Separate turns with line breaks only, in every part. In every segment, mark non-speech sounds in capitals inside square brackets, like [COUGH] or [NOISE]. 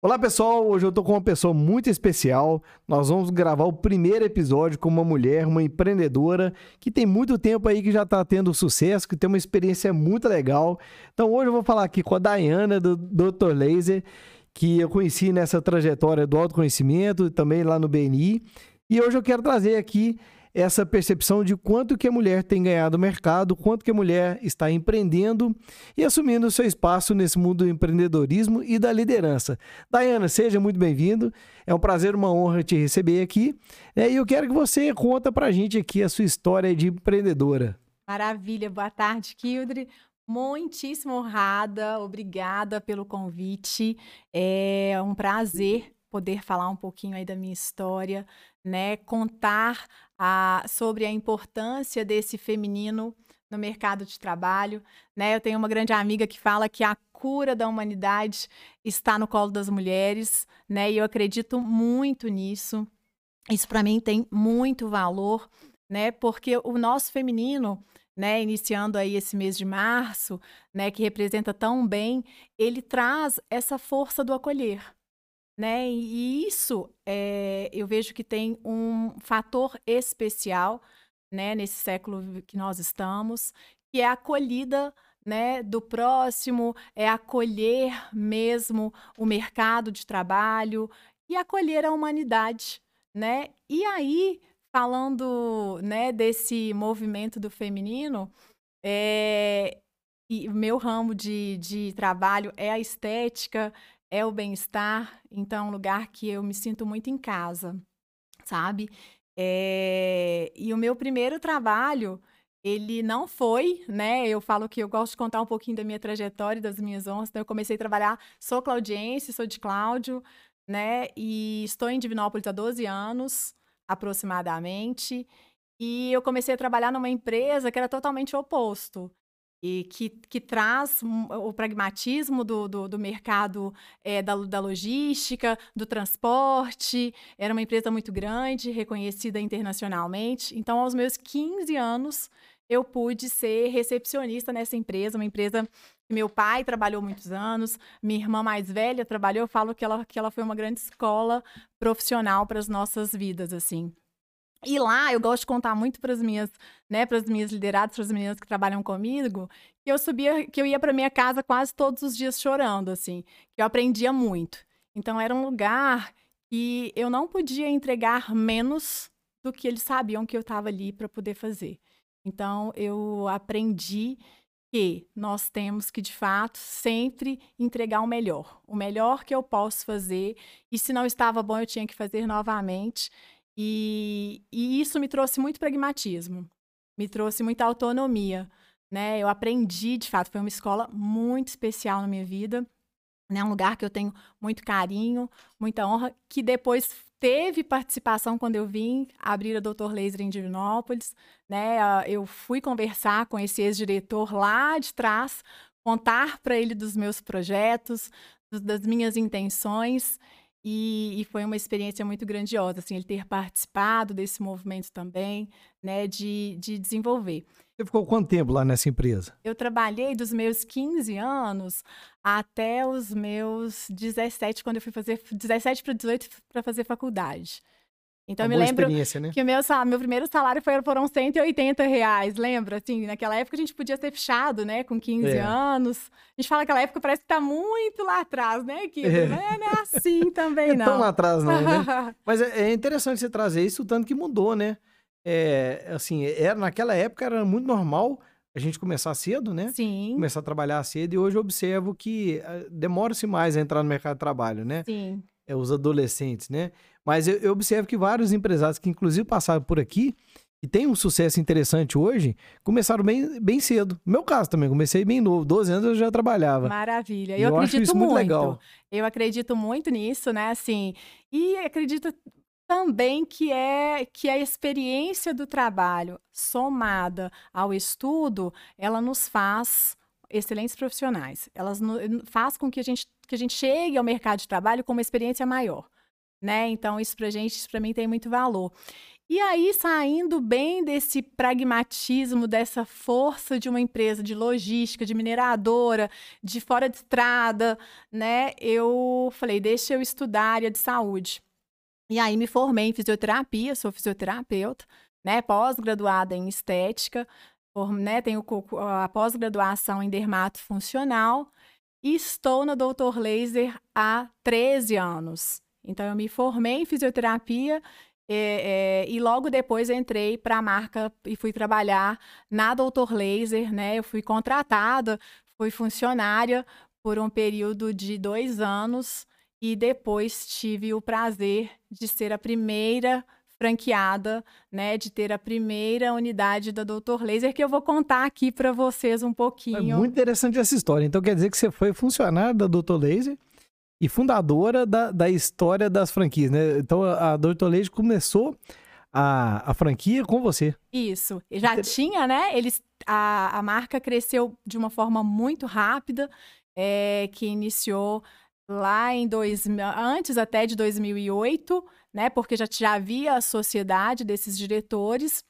Olá pessoal, hoje eu tô com uma pessoa muito especial. Nós vamos gravar o primeiro episódio com uma mulher, uma empreendedora que tem muito tempo aí que já tá tendo sucesso, que tem uma experiência muito legal. Então hoje eu vou falar aqui com a Dayana do Dr. Laser, que eu conheci nessa trajetória do autoconhecimento, também lá no BNI. E hoje eu quero trazer aqui essa percepção de quanto que a mulher tem ganhado no mercado, quanto que a mulher está empreendendo e assumindo o seu espaço nesse mundo do empreendedorismo e da liderança. Dayana, seja muito bem-vindo. É um prazer, uma honra te receber aqui. É, e eu quero que você conta para a gente aqui a sua história de empreendedora.
Maravilha. Boa tarde, Kildre. Muitíssimo honrada, obrigada pelo convite. É um prazer poder falar um pouquinho aí da minha história, né? Contar a, sobre a importância desse feminino no mercado de trabalho. Né? Eu tenho uma grande amiga que fala que a cura da humanidade está no colo das mulheres, né? E eu acredito muito nisso. Isso para mim tem muito valor, né? Porque o nosso feminino, né, iniciando aí esse mês de março, né, que representa tão bem, ele traz essa força do acolher, né? E isso é, eu vejo que tem um fator especial, né, nesse século que nós estamos, que é a acolhida né, do próximo, é acolher mesmo o mercado de trabalho e acolher a humanidade, né? E aí, falando, né, desse movimento do feminino, é, e meu ramo de, de trabalho é a estética, é o bem-estar, então é um lugar que eu me sinto muito em casa, sabe? É... E o meu primeiro trabalho, ele não foi, né? Eu falo que eu gosto de contar um pouquinho da minha trajetória, das minhas honras. Então, eu comecei a trabalhar, sou claudiense, sou de Cláudio, né? E estou em Divinópolis há 12 anos, aproximadamente. E eu comecei a trabalhar numa empresa que era totalmente oposto e que, que traz o pragmatismo do, do, do mercado é, da, da logística, do transporte. Era uma empresa muito grande, reconhecida internacionalmente. Então, aos meus 15 anos, eu pude ser recepcionista nessa empresa, uma empresa que meu pai trabalhou muitos anos, minha irmã mais velha trabalhou. Eu falo que ela, que ela foi uma grande escola profissional para as nossas vidas, assim. E lá eu gosto de contar muito para as minhas, né, para as minhas lideradas, para as meninas que trabalham comigo, que eu subia, que eu ia para minha casa quase todos os dias chorando, assim, que eu aprendia muito. Então era um lugar que eu não podia entregar menos do que eles sabiam que eu estava ali para poder fazer. Então eu aprendi que nós temos que de fato sempre entregar o melhor, o melhor que eu posso fazer, e se não estava bom eu tinha que fazer novamente. E, e isso me trouxe muito pragmatismo, me trouxe muita autonomia. Né? Eu aprendi, de fato, foi uma escola muito especial na minha vida. Né? Um lugar que eu tenho muito carinho, muita honra, que depois teve participação quando eu vim abrir a Doutor Laser em Divinópolis. Né? Eu fui conversar com esse ex-diretor lá de trás, contar para ele dos meus projetos, das minhas intenções. E, e, foi uma experiência muito grandiosa, assim, ele ter participado desse movimento também, né, de, de desenvolver.
Você ficou quanto tempo lá nessa empresa?
Eu trabalhei dos meus 15 anos até os meus 17, quando eu fui fazer 17 para 18 para fazer faculdade. Então, eu me lembro né? que o meu, meu primeiro salário foi, foram 180 reais, lembra? Assim, naquela época a gente podia ser fechado, né? Com 15 é. anos. A gente fala que aquela época parece que tá muito lá atrás, né, Que É. Não é assim [LAUGHS] também, não.
É tão lá atrás, não, né? [LAUGHS] Mas é, é, interessante você trazer isso, tanto que mudou, né? É, assim, era, naquela época era muito normal a gente começar cedo, né?
Sim.
Começar a trabalhar cedo, e hoje eu observo que eh, demora-se mais a entrar no mercado de trabalho, né?
Sim.
É, os adolescentes, né? Mas eu, eu observo que vários empresários que, inclusive, passaram por aqui e tem um sucesso interessante hoje, começaram bem, bem cedo. No meu caso também, comecei bem novo, 12 anos eu já trabalhava.
Maravilha. Eu, eu acredito muito. muito eu acredito muito nisso, né? Assim, e acredito também que é que a experiência do trabalho somada ao estudo, ela nos faz excelentes profissionais. Elas faz com que a gente que a gente chegue ao mercado de trabalho com uma experiência maior né? Então, isso pra gente, pra mim tem muito valor. E aí, saindo bem desse pragmatismo, dessa força de uma empresa de logística, de mineradora, de fora de estrada, né? Eu falei, deixa eu estudar área de saúde. E aí me formei em fisioterapia, sou fisioterapeuta, né? Pós-graduada em estética, né? Tenho a pós-graduação em dermato funcional e estou na Doutor Laser há 13 anos. Então, eu me formei em fisioterapia é, é, e logo depois entrei para a marca e fui trabalhar na Doutor Laser, né? Eu fui contratada, fui funcionária por um período de dois anos e depois tive o prazer de ser a primeira franqueada, né, de ter a primeira unidade da Doutor Laser, que eu vou contar aqui para vocês um pouquinho.
É muito interessante essa história. Então quer dizer que você foi funcionária da Doutor Laser e fundadora da, da história das franquias, né? Então a Doutor Laser começou a, a franquia com você.
Isso. Já Inter... tinha, né? Eles, a, a marca cresceu de uma forma muito rápida, é, que iniciou lá em dois, antes até de 2008, né? Porque já, já havia a sociedade desses diretores,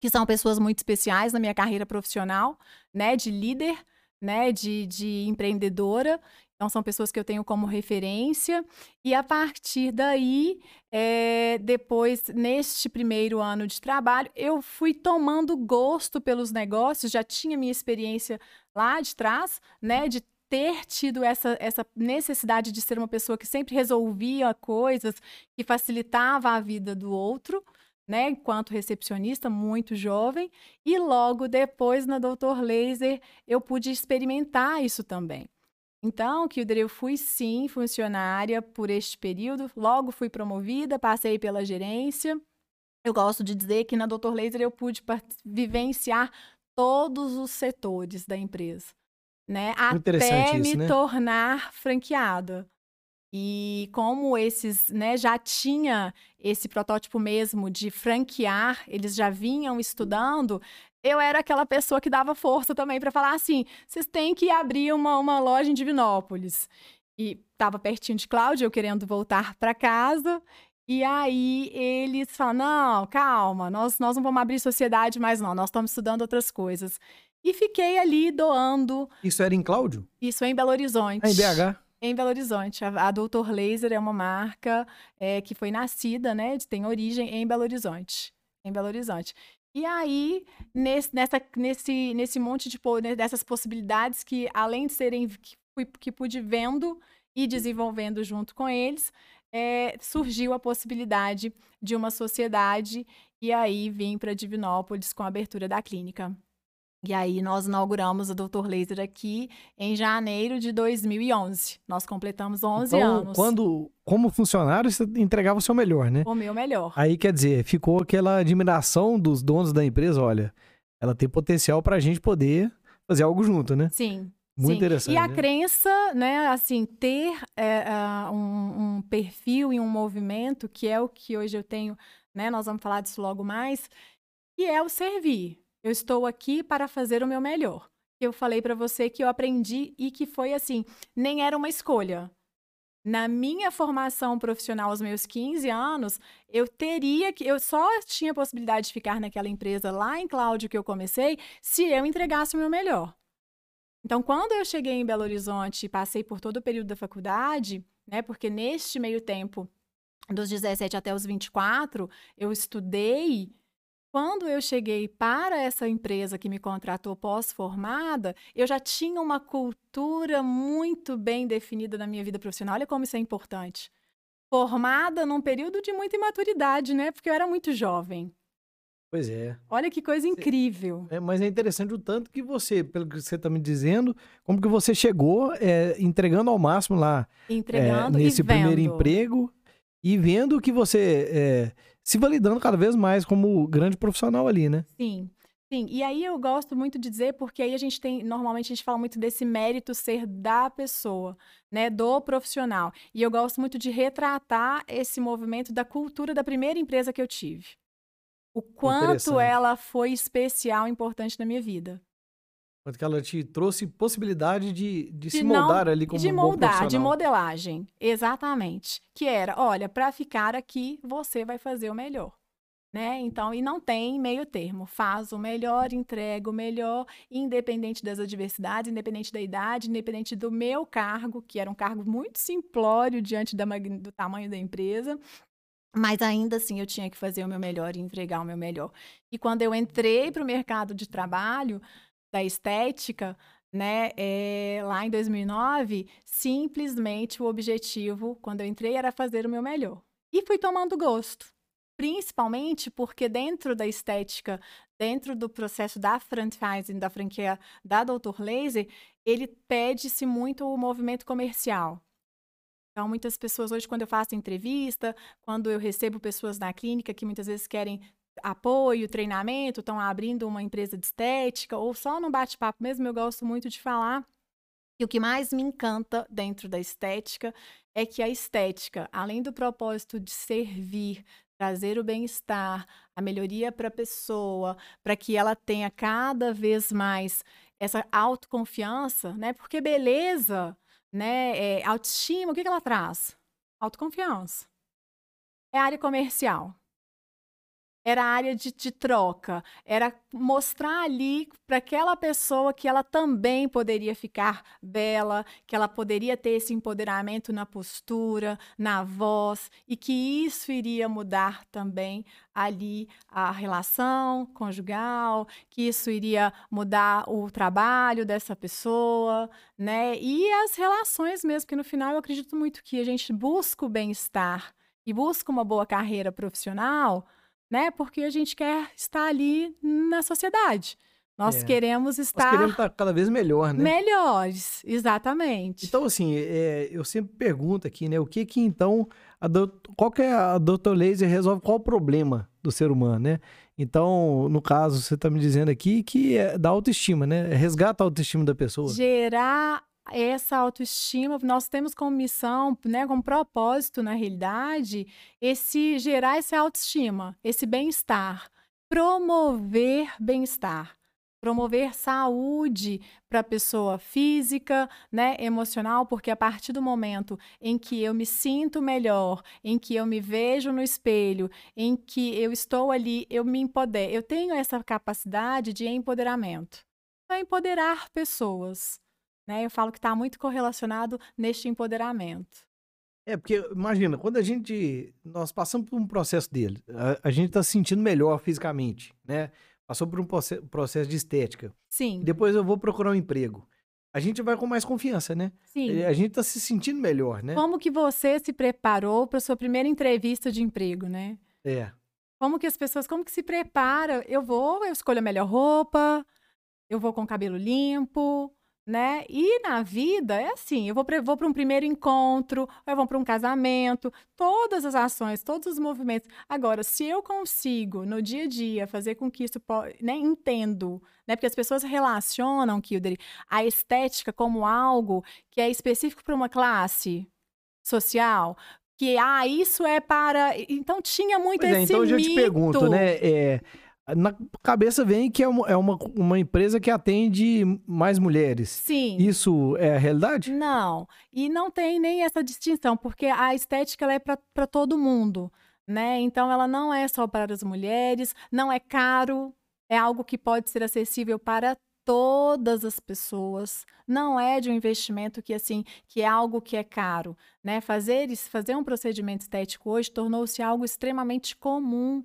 que são pessoas muito especiais na minha carreira profissional, né? De líder, né? De, de empreendedora. Então, são pessoas que eu tenho como referência. E a partir daí, é, depois, neste primeiro ano de trabalho, eu fui tomando gosto pelos negócios, já tinha minha experiência lá de trás, né? De ter tido essa, essa necessidade de ser uma pessoa que sempre resolvia coisas, que facilitava a vida do outro, né, enquanto recepcionista, muito jovem, e logo depois na Doutor Laser eu pude experimentar isso também. Então, Kilder, eu fui sim funcionária por este período, logo fui promovida, passei pela gerência. Eu gosto de dizer que na Doutor Laser eu pude vivenciar todos os setores da empresa né? Até me né? tornar franqueada. E como esses, né, já tinha esse protótipo mesmo de franquear, eles já vinham estudando, eu era aquela pessoa que dava força também para falar assim: vocês têm que abrir uma, uma loja em Divinópolis. E estava pertinho de Cláudia, eu querendo voltar para casa. E aí eles falam: não, calma, nós, nós não vamos abrir sociedade mais, não, nós estamos estudando outras coisas. E fiquei ali doando.
Isso era em Cláudio?
Isso é em Belo Horizonte.
É em BH?
Em Belo Horizonte. A, a Doutor Laser é uma marca é, que foi nascida, né? Tem origem em Belo Horizonte. Em Belo Horizonte. E aí, nesse, nessa, nesse, nesse monte de né, dessas possibilidades que, além de serem que, que pude vendo e desenvolvendo junto com eles, é, surgiu a possibilidade de uma sociedade. E aí vim para Divinópolis com a abertura da clínica. E aí nós inauguramos o Dr. Laser aqui em janeiro de 2011. Nós completamos 11
então,
anos.
Quando, como funcionário, você entregava o seu melhor, né?
O meu melhor.
Aí quer dizer, ficou aquela admiração dos donos da empresa, olha, ela tem potencial para a gente poder fazer algo junto, né?
Sim.
Muito
Sim.
interessante.
E a
né?
crença, né, assim, ter é, uh, um, um perfil e um movimento, que é o que hoje eu tenho, né? Nós vamos falar disso logo mais, que é o servir. Eu estou aqui para fazer o meu melhor. Eu falei para você que eu aprendi e que foi assim, nem era uma escolha. Na minha formação profissional aos meus 15 anos, eu teria que eu só tinha possibilidade de ficar naquela empresa lá em Cláudio que eu comecei, se eu entregasse o meu melhor. Então, quando eu cheguei em Belo Horizonte e passei por todo o período da faculdade, né, porque neste meio tempo, dos 17 até os 24, eu estudei quando eu cheguei para essa empresa que me contratou pós-formada, eu já tinha uma cultura muito bem definida na minha vida profissional. Olha como isso é importante. Formada num período de muita imaturidade, né? Porque eu era muito jovem.
Pois é.
Olha que coisa incrível.
É, mas é interessante o tanto que você, pelo que você está me dizendo, como que você chegou é, entregando ao máximo lá.
Entregando
é, nesse primeiro emprego e vendo que você é, se validando cada vez mais como grande profissional ali, né?
Sim. Sim, e aí eu gosto muito de dizer, porque aí a gente tem, normalmente a gente fala muito desse mérito ser da pessoa, né, do profissional. E eu gosto muito de retratar esse movimento da cultura da primeira empresa que eu tive. O quanto ela foi especial e importante na minha vida.
Quanto que ela te trouxe possibilidade de, de, de se moldar não, ali como
de
um
moldar, de modelagem, exatamente. Que era, olha, para ficar aqui, você vai fazer o melhor. né? Então, e não tem meio termo. Faz o melhor, entrega o melhor, independente das adversidades, independente da idade, independente do meu cargo, que era um cargo muito simplório diante da, do tamanho da empresa. Mas ainda assim eu tinha que fazer o meu melhor e entregar o meu melhor. E quando eu entrei para o mercado de trabalho da estética, né, é, lá em 2009, simplesmente o objetivo, quando eu entrei, era fazer o meu melhor. E fui tomando gosto principalmente porque dentro da estética, dentro do processo da franchising, da franquia da Dr. Laser, ele pede-se muito o movimento comercial. Então, muitas pessoas hoje, quando eu faço entrevista, quando eu recebo pessoas na clínica que muitas vezes querem apoio, treinamento, estão abrindo uma empresa de estética, ou só no bate-papo mesmo, eu gosto muito de falar. E o que mais me encanta dentro da estética é que a estética, além do propósito de servir, trazer o bem-estar, a melhoria para a pessoa, para que ela tenha cada vez mais essa autoconfiança, né? Porque beleza, né? É, autoestima, o que, que ela traz? Autoconfiança. É área comercial era a área de, de troca, era mostrar ali para aquela pessoa que ela também poderia ficar bela, que ela poderia ter esse empoderamento na postura, na voz, e que isso iria mudar também ali a relação conjugal, que isso iria mudar o trabalho dessa pessoa, né? E as relações mesmo, que no final eu acredito muito que a gente busca o bem-estar e busca uma boa carreira profissional né? Porque a gente quer estar ali na sociedade. Nós é. queremos estar. Nós
queremos estar cada vez melhor, né?
Melhores, exatamente.
Então, assim, é, eu sempre pergunto aqui, né? O que que então. Qual que é a Dr. Laser resolve qual o problema do ser humano, né? Então, no caso, você está me dizendo aqui que é da autoestima, né? Resgata a autoestima da pessoa.
Gerar essa autoestima, nós temos como missão, né, como propósito, na realidade, esse gerar essa autoestima, esse bem-estar, promover bem-estar, promover saúde para a pessoa física, né, emocional, porque a partir do momento em que eu me sinto melhor, em que eu me vejo no espelho, em que eu estou ali, eu me empodero, eu tenho essa capacidade de empoderamento, para empoderar pessoas. Né? Eu falo que está muito correlacionado neste empoderamento.
É, porque imagina, quando a gente. Nós passamos por um processo dele, a, a gente está se sentindo melhor fisicamente, né? Passou por um processo de estética.
Sim.
Depois eu vou procurar um emprego. A gente vai com mais confiança, né?
Sim.
A gente está se sentindo melhor, né?
Como que você se preparou para sua primeira entrevista de emprego, né?
É.
Como que as pessoas, como que se prepara? Eu vou, eu escolho a melhor roupa, eu vou com o cabelo limpo, né? E na vida é assim, eu vou para um primeiro encontro, eu vou para um casamento, todas as ações, todos os movimentos. Agora, se eu consigo no dia a dia fazer com que isso, né, entendo, né? Porque as pessoas relacionam, Kildare, a estética como algo que é específico para uma classe social, que ah, isso é para. Então tinha muito pois é, esse é, então mito. eu te pergunto,
né? É, na cabeça vem que é, uma, é uma, uma empresa que atende mais mulheres.
Sim.
Isso é a realidade?
Não. E não tem nem essa distinção, porque a estética ela é para todo mundo. Né? Então, ela não é só para as mulheres, não é caro, é algo que pode ser acessível para todas as pessoas. Não é de um investimento que assim, que é algo que é caro, né? Fazer fazer um procedimento estético hoje tornou-se algo extremamente comum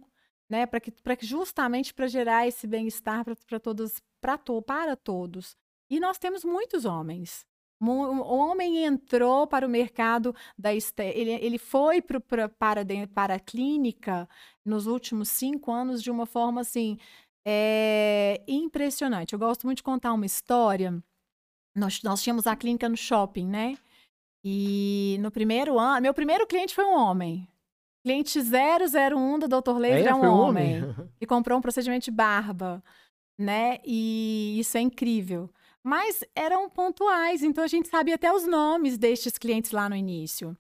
né? Para que, que justamente para gerar esse bem-estar para todos, pra to, para todos. E nós temos muitos homens. O homem entrou para o mercado da ele, ele foi pro, pra, para, para a clínica nos últimos cinco anos de uma forma assim é, impressionante. Eu gosto muito de contar uma história. Nós, nós tínhamos a clínica no shopping, né? E no primeiro ano, meu primeiro cliente foi um homem. Cliente 001 do Dr. Laser é, é um homem. homem. [LAUGHS] E comprou um procedimento de barba, né? E isso é incrível. Mas eram pontuais, então a gente sabia até os nomes destes clientes lá no início.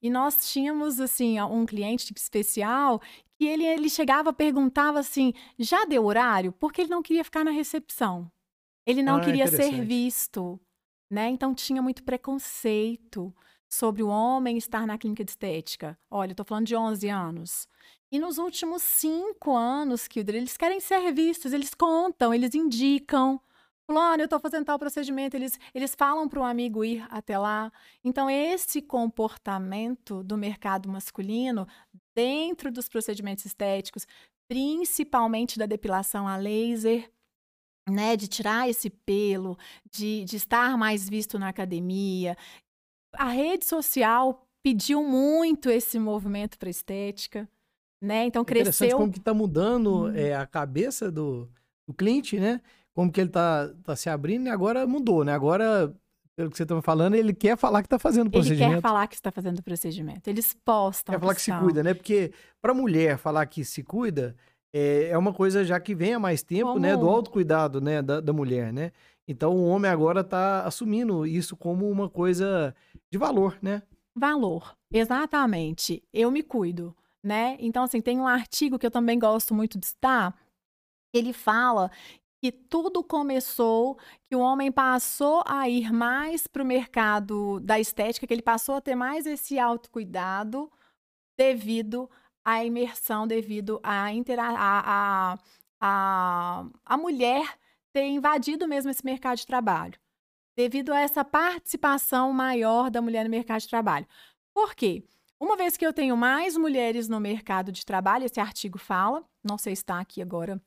E nós tínhamos, assim, um cliente especial que ele, ele chegava, perguntava assim, já deu horário? Porque ele não queria ficar na recepção. Ele não ah, queria ser visto, né? Então tinha muito preconceito sobre o homem estar na clínica de estética? Olha, eu tô falando de 11 anos. E nos últimos cinco anos, Kildre, eles querem ser vistos, eles contam, eles indicam. Fulano, eu estou fazendo tal procedimento, eles, eles falam para o amigo ir até lá. Então, esse comportamento do mercado masculino, dentro dos procedimentos estéticos, principalmente da depilação a laser, né, de tirar esse pelo, de, de estar mais visto na academia. A rede social pediu muito esse movimento para estética, né? Então cresceu. Interessante
como que está mudando hum. é, a cabeça do, do cliente, né? Como que ele está tá se abrindo e agora mudou, né? Agora pelo que você está falando, ele quer falar que está fazendo o procedimento.
Ele quer falar que está fazendo o procedimento. Eles postam.
Quer falar que, que se cuida, né? Porque para mulher falar que se cuida é, é uma coisa já que vem há mais tempo, como... né? Do autocuidado, né? Da, da mulher, né? Então o homem agora está assumindo isso como uma coisa de valor, né?
Valor, exatamente. Eu me cuido, né? Então, assim, tem um artigo que eu também gosto muito de estar. Ele fala que tudo começou, que o homem passou a ir mais para o mercado da estética, que ele passou a ter mais esse autocuidado devido à imersão, devido à intera a, a, a, a mulher ter invadido mesmo esse mercado de trabalho, devido a essa participação maior da mulher no mercado de trabalho. Por quê? Uma vez que eu tenho mais mulheres no mercado de trabalho, esse artigo fala, não sei se está aqui agora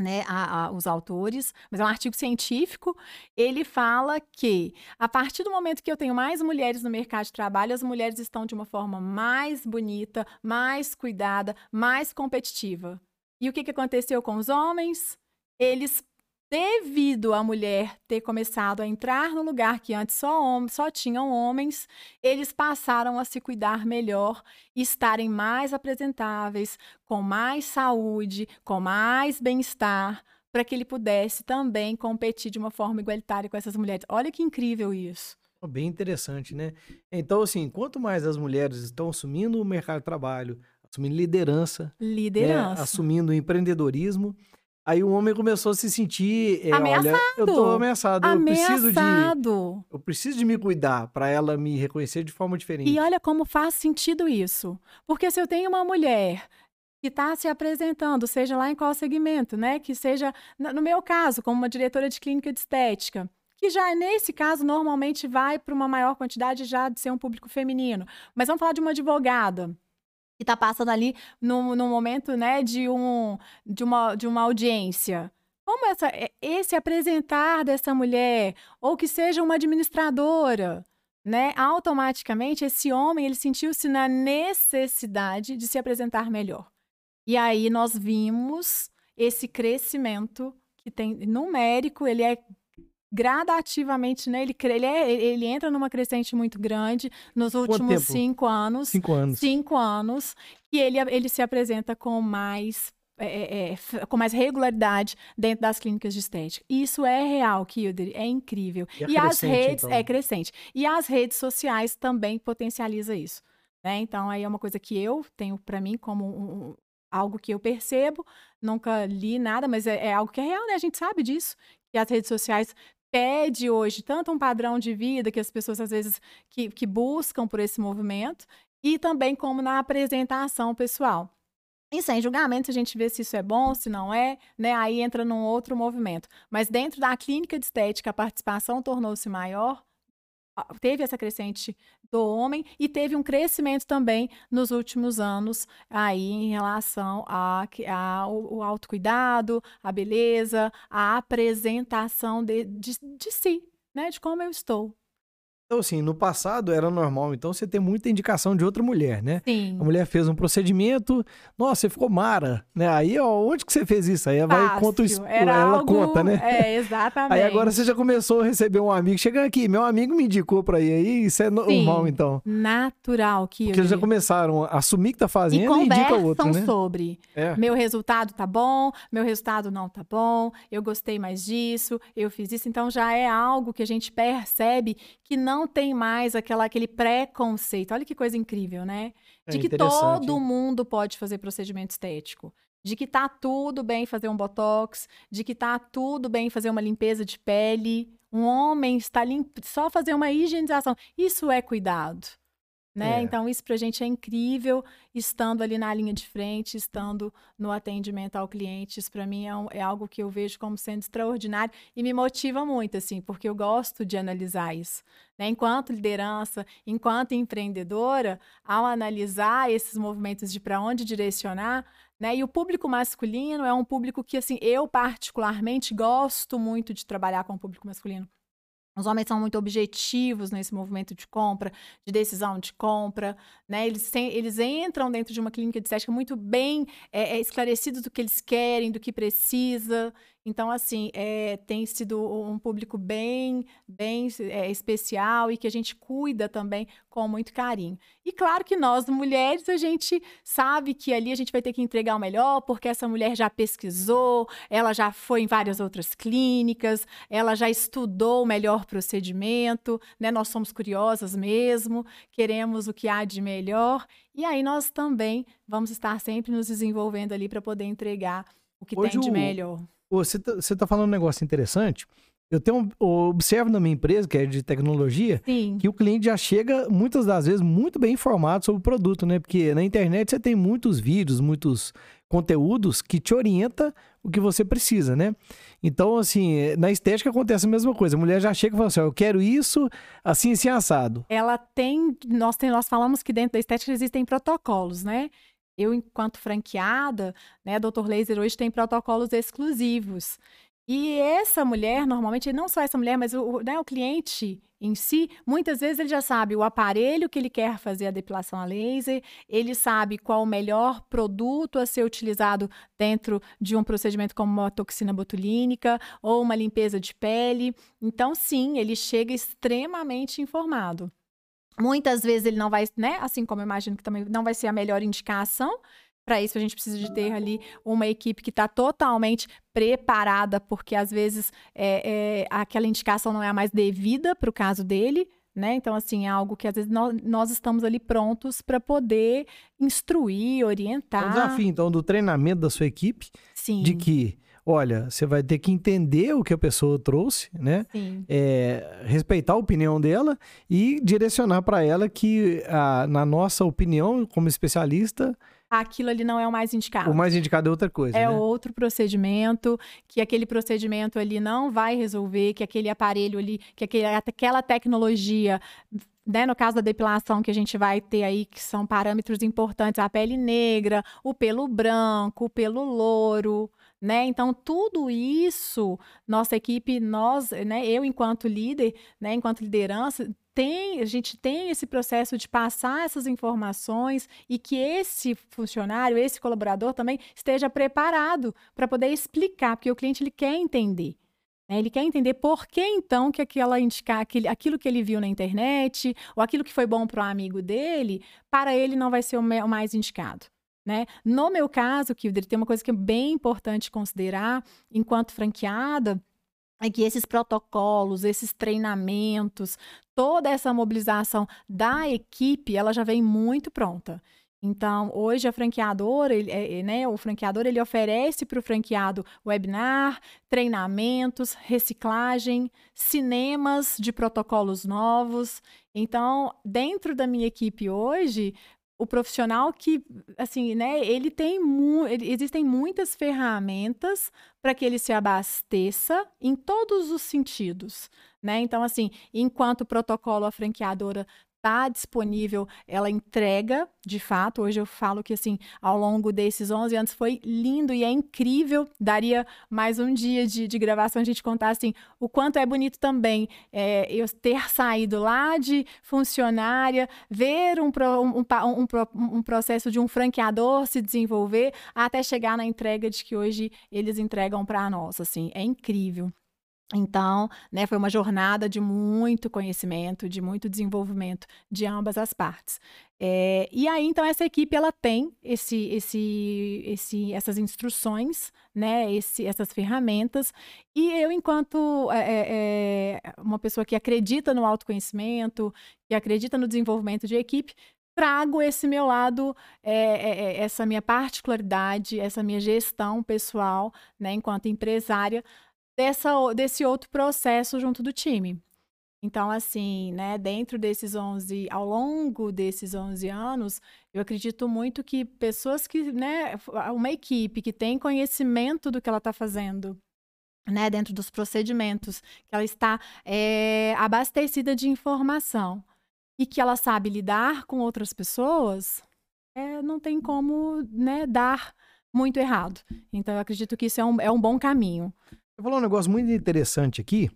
né, a, a, os autores, mas é um artigo científico. Ele fala que a partir do momento que eu tenho mais mulheres no mercado de trabalho, as mulheres estão de uma forma mais bonita, mais cuidada, mais competitiva. E o que, que aconteceu com os homens? Eles devido à mulher ter começado a entrar no lugar que antes só, só tinham homens, eles passaram a se cuidar melhor estarem mais apresentáveis, com mais saúde, com mais bem-estar, para que ele pudesse também competir de uma forma igualitária com essas mulheres. Olha que incrível isso.
Bem interessante, né? Então, assim, quanto mais as mulheres estão assumindo o mercado de trabalho, assumindo liderança,
né, liderança.
Né, assumindo empreendedorismo, Aí o homem começou a se sentir, é,
ameaçado.
olha, eu tô ameaçado,
ameaçado.
eu preciso de eu preciso de me cuidar para ela me reconhecer de forma diferente.
E olha como faz sentido isso. Porque se eu tenho uma mulher que está se apresentando, seja lá em qual segmento, né, que seja no meu caso, como uma diretora de clínica de estética, que já nesse caso normalmente vai para uma maior quantidade já de ser um público feminino. Mas vamos falar de uma advogada que está passando ali no, no momento né, de, um, de, uma, de uma audiência. Como essa, é, esse apresentar dessa mulher, ou que seja uma administradora, né, automaticamente esse homem ele sentiu-se na necessidade de se apresentar melhor. E aí nós vimos esse crescimento que tem numérico, ele é gradativamente, né? Ele, ele, é, ele entra numa crescente muito grande nos últimos cinco anos.
Cinco anos.
Cinco anos. E ele, ele se apresenta com mais. É, é, é com mais regularidade dentro das clínicas de estética. Isso é real, Kilder, é incrível.
E, é e as
redes
então.
é crescente. E as redes sociais também potencializa isso. Né? Então aí é uma coisa que eu tenho para mim como um, algo que eu percebo. Nunca li nada, mas é, é algo que é real, né? A gente sabe disso que as redes sociais pede hoje tanto um padrão de vida que as pessoas às vezes que, que buscam por esse movimento e também como na apresentação pessoal. E sem julgamento, a gente vê se isso é bom, se não é, né? Aí entra num outro movimento. Mas dentro da clínica de estética, a participação tornou-se maior, teve essa crescente do homem e teve um crescimento também nos últimos anos aí em relação ao autocuidado, a beleza, a apresentação de, de, de si, né? De como eu estou.
Então, assim, no passado era normal, então, você ter muita indicação de outra mulher, né?
Sim.
A mulher fez um procedimento, nossa, você ficou mara, né? Aí, ó, onde que você fez isso? Aí
Fácil.
vai conta o ela
algo...
conta, né?
É, exatamente.
Aí agora você já começou a receber um amigo, chegando aqui, meu amigo me indicou pra ir aí, isso é normal,
Sim,
então.
Natural, que
Porque eles já começaram a assumir que tá fazendo e,
e
indica o outro,
né? sobre.
É.
Meu resultado tá bom, meu resultado não tá bom, eu gostei mais disso, eu fiz isso, então já é algo que a gente percebe que não tem mais aquela, aquele preconceito. Olha que coisa incrível, né?
É
De que todo mundo pode fazer procedimento estético. De que tá tudo bem fazer um botox, de que tá tudo bem fazer uma limpeza de pele. Um homem está limpo, só fazer uma higienização. Isso é cuidado. Né? É. Então, isso para a gente é incrível, estando ali na linha de frente, estando no atendimento ao cliente. Isso para mim é, um, é, algo que eu vejo como sendo extraordinário e me motiva muito, assim, porque eu gosto de analisar isso. Né? Enquanto liderança, enquanto empreendedora, ao analisar esses movimentos de para onde direcionar, né? E o público masculino é um público que, assim, eu particularmente gosto muito de trabalhar com o público masculino os homens são muito objetivos nesse movimento de compra, de decisão de compra, né? Eles, eles entram dentro de uma clínica de estética muito bem é, é, esclarecidos do que eles querem, do que precisa. Então, assim, é, tem sido um público bem, bem é, especial e que a gente cuida também com muito carinho. E claro que nós, mulheres, a gente sabe que ali a gente vai ter que entregar o melhor, porque essa mulher já pesquisou, ela já foi em várias outras clínicas, ela já estudou o melhor procedimento, né? Nós somos curiosas mesmo, queremos o que há de melhor. E aí nós também vamos estar sempre nos desenvolvendo ali para poder entregar o que Hoje tem de melhor.
Você tá, você tá falando um negócio interessante. Eu tenho observo na minha empresa, que é de tecnologia,
Sim.
que o cliente já chega muitas das vezes muito bem informado sobre o produto, né? Porque na internet você tem muitos vídeos, muitos conteúdos que te orienta o que você precisa, né? Então, assim, na estética acontece a mesma coisa. A mulher já chega e fala assim: eu quero isso, assim, assim, assado.
Ela tem. Nós, tem, nós falamos que dentro da estética existem protocolos, né? Eu, enquanto franqueada, né, Dr. Laser hoje tem protocolos exclusivos. E essa mulher, normalmente, não só essa mulher, mas o, né, o cliente em si, muitas vezes ele já sabe o aparelho que ele quer fazer a depilação a laser, ele sabe qual o melhor produto a ser utilizado dentro de um procedimento como uma toxina botulínica ou uma limpeza de pele. Então, sim, ele chega extremamente informado. Muitas vezes ele não vai, né? Assim como eu imagino que também não vai ser a melhor indicação. Para isso, a gente precisa de ter ali uma equipe que está totalmente preparada, porque às vezes é, é, aquela indicação não é a mais devida para o caso dele, né? Então, assim, é algo que às vezes nós, nós estamos ali prontos para poder instruir, orientar. É
um desafio, então, do treinamento da sua equipe,
Sim.
de que olha, você vai ter que entender o que a pessoa trouxe, né? É, respeitar a opinião dela e direcionar para ela que, a, na nossa opinião, como especialista,
aquilo ali não é o mais indicado.
O mais indicado é outra coisa.
É
né?
outro procedimento, que aquele procedimento ali não vai resolver, que aquele aparelho ali, que aquele, aquela tecnologia. Né, no caso da depilação, que a gente vai ter aí, que são parâmetros importantes, a pele negra, o pelo branco, o pelo louro, né? Então, tudo isso, nossa equipe, nós, né, eu enquanto líder, né, enquanto liderança, tem, a gente tem esse processo de passar essas informações e que esse funcionário, esse colaborador também esteja preparado para poder explicar, porque o cliente ele quer entender. Né? Ele quer entender por que então que aquela indicar aquele, aquilo que ele viu na internet ou aquilo que foi bom para o amigo dele, para ele não vai ser o mais indicado. Né? No meu caso, que tem uma coisa que é bem importante considerar enquanto franqueada, é que esses protocolos, esses treinamentos, toda essa mobilização da equipe, ela já vem muito pronta. Então, hoje a franqueadora, ele, é, é né, o franqueador, ele oferece para o franqueado webinar, treinamentos, reciclagem, cinemas de protocolos novos. Então, dentro da minha equipe hoje, o profissional que, assim, né, ele tem mu ele, existem muitas ferramentas para que ele se abasteça em todos os sentidos, né? Então, assim, enquanto protocolo a franqueadora está disponível, ela entrega, de fato. Hoje eu falo que, assim, ao longo desses 11 anos foi lindo e é incrível. Daria mais um dia de, de gravação a gente contar, assim, o quanto é bonito também é, eu ter saído lá de funcionária, ver um, um, um, um processo de um franqueador se desenvolver, até chegar na entrega de que hoje eles entregam para nós, assim, é incrível. Então, né, foi uma jornada de muito conhecimento, de muito desenvolvimento de ambas as partes. É, e aí, então, essa equipe ela tem esse, esse, esse, essas instruções, né, esse, essas ferramentas. E eu, enquanto é, é, uma pessoa que acredita no autoconhecimento, que acredita no desenvolvimento de equipe, trago esse meu lado, é, é, essa minha particularidade, essa minha gestão pessoal, né, enquanto empresária, dessa, desse outro processo junto do time. Então, assim, né, dentro desses 11, ao longo desses 11 anos, eu acredito muito que pessoas que, né, uma equipe que tem conhecimento do que ela está fazendo, né, dentro dos procedimentos, que ela está é, abastecida de informação e que ela sabe lidar com outras pessoas, é, não tem como, né, dar muito errado. Então, eu acredito que isso é um, é um bom caminho.
Você falou um negócio muito interessante aqui,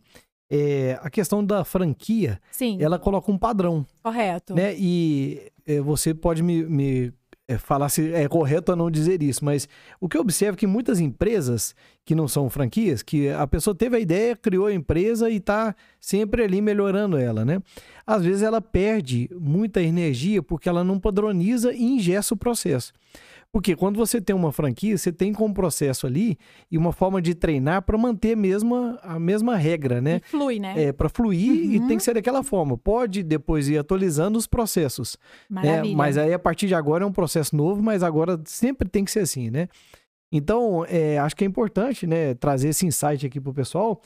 é, a questão da franquia,
Sim.
ela coloca um padrão.
Correto.
Né? E é, você pode me, me é, falar se é correto ou não dizer isso, mas o que eu observo é que muitas empresas que não são franquias, que a pessoa teve a ideia, criou a empresa e está sempre ali melhorando ela, né? Às vezes ela perde muita energia porque ela não padroniza e ingessa o processo. Porque quando você tem uma franquia, você tem como processo ali e uma forma de treinar para manter a mesma, a mesma regra, né?
E flui, né?
É, para fluir
Uhum.
e tem que ser daquela forma. Pode depois ir atualizando os processos. né? Mas aí a partir de agora é um processo novo, mas agora sempre tem que ser assim, né? Então, é, acho que é importante, né, trazer esse insight aqui pro pessoal,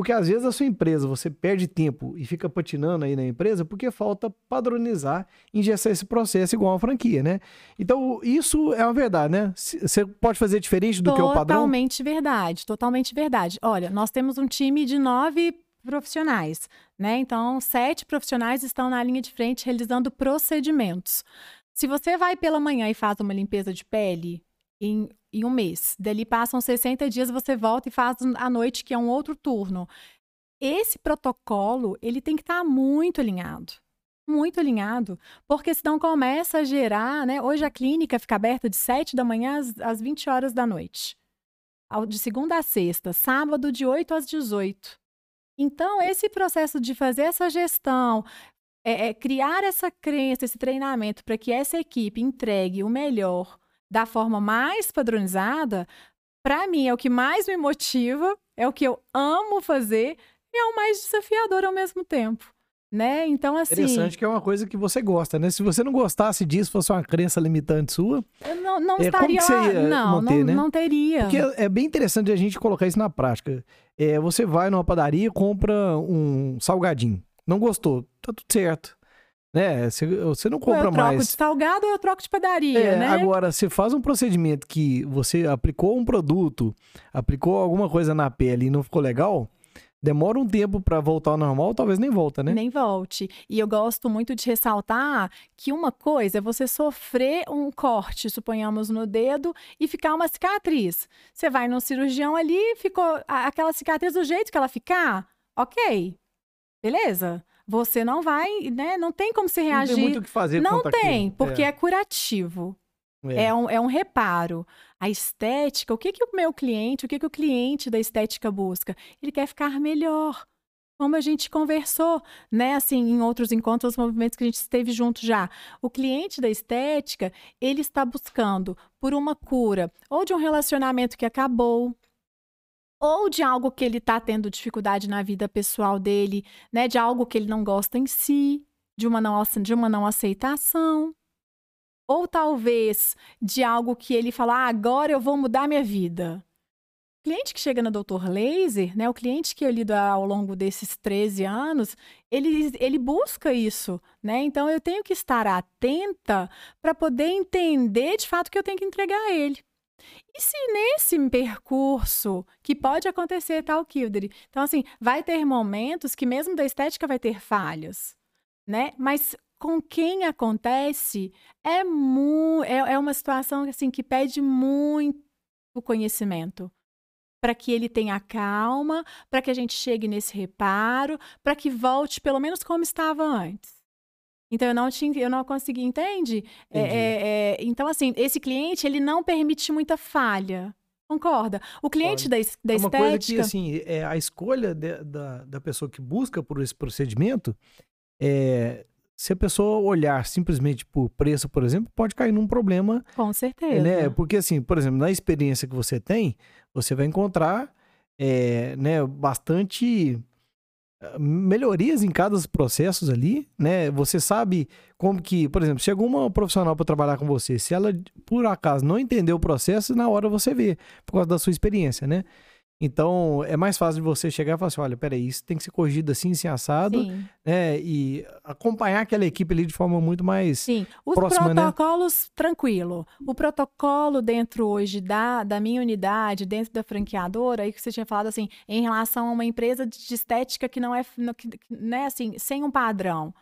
porque às vezes a sua empresa, você perde tempo e fica patinando aí na empresa porque falta padronizar, engessar esse processo igual uma franquia, né? Então, isso é uma verdade, né? Você pode fazer diferente do que o padrão?
Totalmente verdade, totalmente verdade. Olha, nós temos um time de nove profissionais, né? Então, sete profissionais estão na linha de frente realizando procedimentos. Se você vai pela manhã e faz uma limpeza de pele em, em um mês, dali passam 60 dias, você volta e faz à noite, que é um outro turno. Esse protocolo, ele tem que estar muito alinhado. Muito alinhado, porque senão começa a gerar, né? Hoje a clínica fica aberta de 7 da manhã às, às 20 horas da noite. De segunda a sexta, sábado de 8 às 18. Então, esse processo de fazer essa gestão, é, é criar essa crença, esse treinamento para que essa equipe entregue o melhor da forma mais padronizada, para mim é o que mais me motiva, é o que eu amo fazer e é o mais desafiador ao mesmo tempo, né? Então assim,
Interessante que é uma coisa que você gosta, né? Se você não gostasse disso, fosse uma crença limitante sua,
eu não, não
É, como
estaria
que você ia
não,
manter,
não,
né?
não teria.
Porque é é bem interessante a gente colocar isso na prática. É, você vai numa padaria e compra um salgadinho. Não gostou, tá tudo certo. Né? Você, você não
Ou
compra
eu troco
mais.
de salgado ou eu troco de padaria,
É,
né?
Agora, você faz um procedimento que você aplicou um produto, aplicou alguma coisa na pele e não ficou legal, demora um tempo pra voltar ao normal, talvez nem volta, né?
Nem volte. E eu gosto muito de ressaltar que uma coisa é você sofrer um corte, suponhamos, no dedo e ficar uma cicatriz. Você vai no cirurgião ali, ficou aquela cicatriz do jeito que ela ficar, ok. Beleza? Você não vai, né? Não tem como
Não
reagir.
tem muito o que fazer
Não tem,
aquilo.
porque é, curativo.
É.
É um, é um reparo. A estética, o que, que o meu cliente, o que, que o cliente da estética busca? Ele quer ficar melhor. Como a gente conversou, né, assim, em outros encontros, movimentos que a gente esteve junto já. O cliente da estética, ele está buscando por uma cura, ou de um relacionamento que acabou, ou de algo que ele está tendo dificuldade na vida pessoal dele, né, de algo que ele não gosta em si, de uma não, de uma não aceitação. Ou talvez de algo que ele fala, ah, agora eu vou mudar minha vida. O cliente que chega no Dr. Laser, né, o cliente que eu lido ao longo desses 13 anos, ele, ele busca isso, né? Então eu tenho que estar atenta para poder entender de fato o que eu tenho que entregar a ele. E se nesse percurso, que pode acontecer, tal, Kildare? Então, assim, vai ter momentos que mesmo da estética vai ter falhas, né? Mas com quem acontece é, mu é, é uma situação assim que pede muito conhecimento para que ele tenha calma, para que a gente chegue nesse reparo, para que volte pelo menos como estava antes. Então eu não tinha, eu não consegui, entende? É, é, é, então assim, esse cliente ele não permite muita falha. Concorda? O cliente da, da
É uma coisa que,
estética,
assim, é, a escolha de- da, da pessoa que busca por esse procedimento, é, se a pessoa olhar simplesmente por preço, por exemplo, pode cair num problema,
com certeza.
né? Porque, assim, por exemplo, na experiência que você tem, você vai encontrar, é, né, bastante melhorias em cada dos processos ali, né? Você sabe como que, por exemplo, chegou uma profissional para trabalhar com você, se ela por acaso não entendeu o processo, na hora você vê, por causa da sua experiência, né? Então, é mais fácil de você chegar e falar assim: olha, peraí, isso tem que ser corrigido assim, assim, assado,
Sim.
né? E acompanhar aquela equipe ali de forma muito mais.
Sim, os
próxima, né?
protocolos, tranquilo. O protocolo dentro hoje da, da minha unidade, dentro da franqueadora, aí que você tinha falado assim, em relação a uma empresa de estética que não é, né, assim, sem um padrão,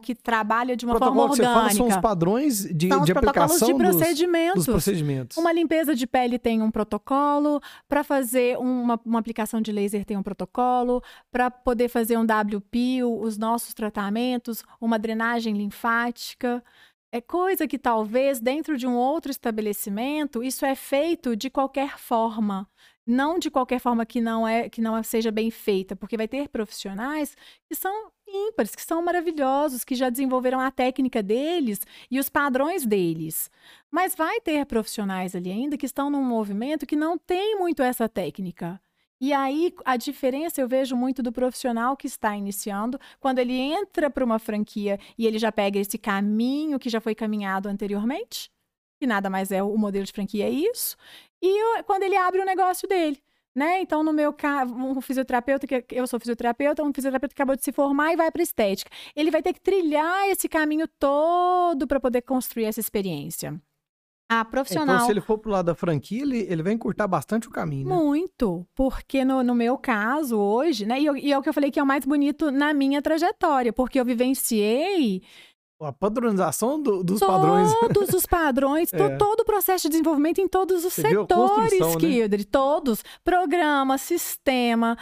que trabalha de uma forma
protocolo que você fala
orgânica.
são os padrões de,
São os
de aplicação
de
dos,
procedimentos.
dos procedimentos.
Uma limpeza de pele tem um protocolo, para fazer uma, uma aplicação de laser tem um protocolo, para poder fazer um WP, o- os nossos tratamentos, uma drenagem linfática. É coisa que talvez dentro de um outro estabelecimento isso é feito de qualquer forma. Não de qualquer forma que não é que não seja bem feita, porque vai ter profissionais que são ímpares, que são maravilhosos, que já desenvolveram a técnica deles e os padrões deles. Mas vai ter profissionais ali ainda que estão num movimento que não tem muito essa técnica. E aí a diferença eu vejo muito do profissional que está iniciando, quando ele entra para uma franquia e ele já pega esse caminho que já foi caminhado anteriormente, que nada mais é o modelo de franquia é isso, e quando ele abre o negócio dele. Né? Então, no meu caso, um fisioterapeuta, que eu sou fisioterapeuta, um fisioterapeuta que acabou de se formar e vai para estética. Ele vai ter que trilhar esse caminho todo para poder construir essa experiência. A profissional.
Então, se ele for pro lado da franquia, ele, ele vai encurtar bastante o caminho, né?
Muito, porque no, no meu caso hoje, né? E, eu- e é o que eu falei que é o mais bonito na minha trajetória, porque eu vivenciei
A padronização do- dos padrões.
todos os [LAUGHS] padrões, to-
É.
todo o processo de desenvolvimento em todos os
Você
setores,
construção, né?
Kildre, todos, programa, sistema,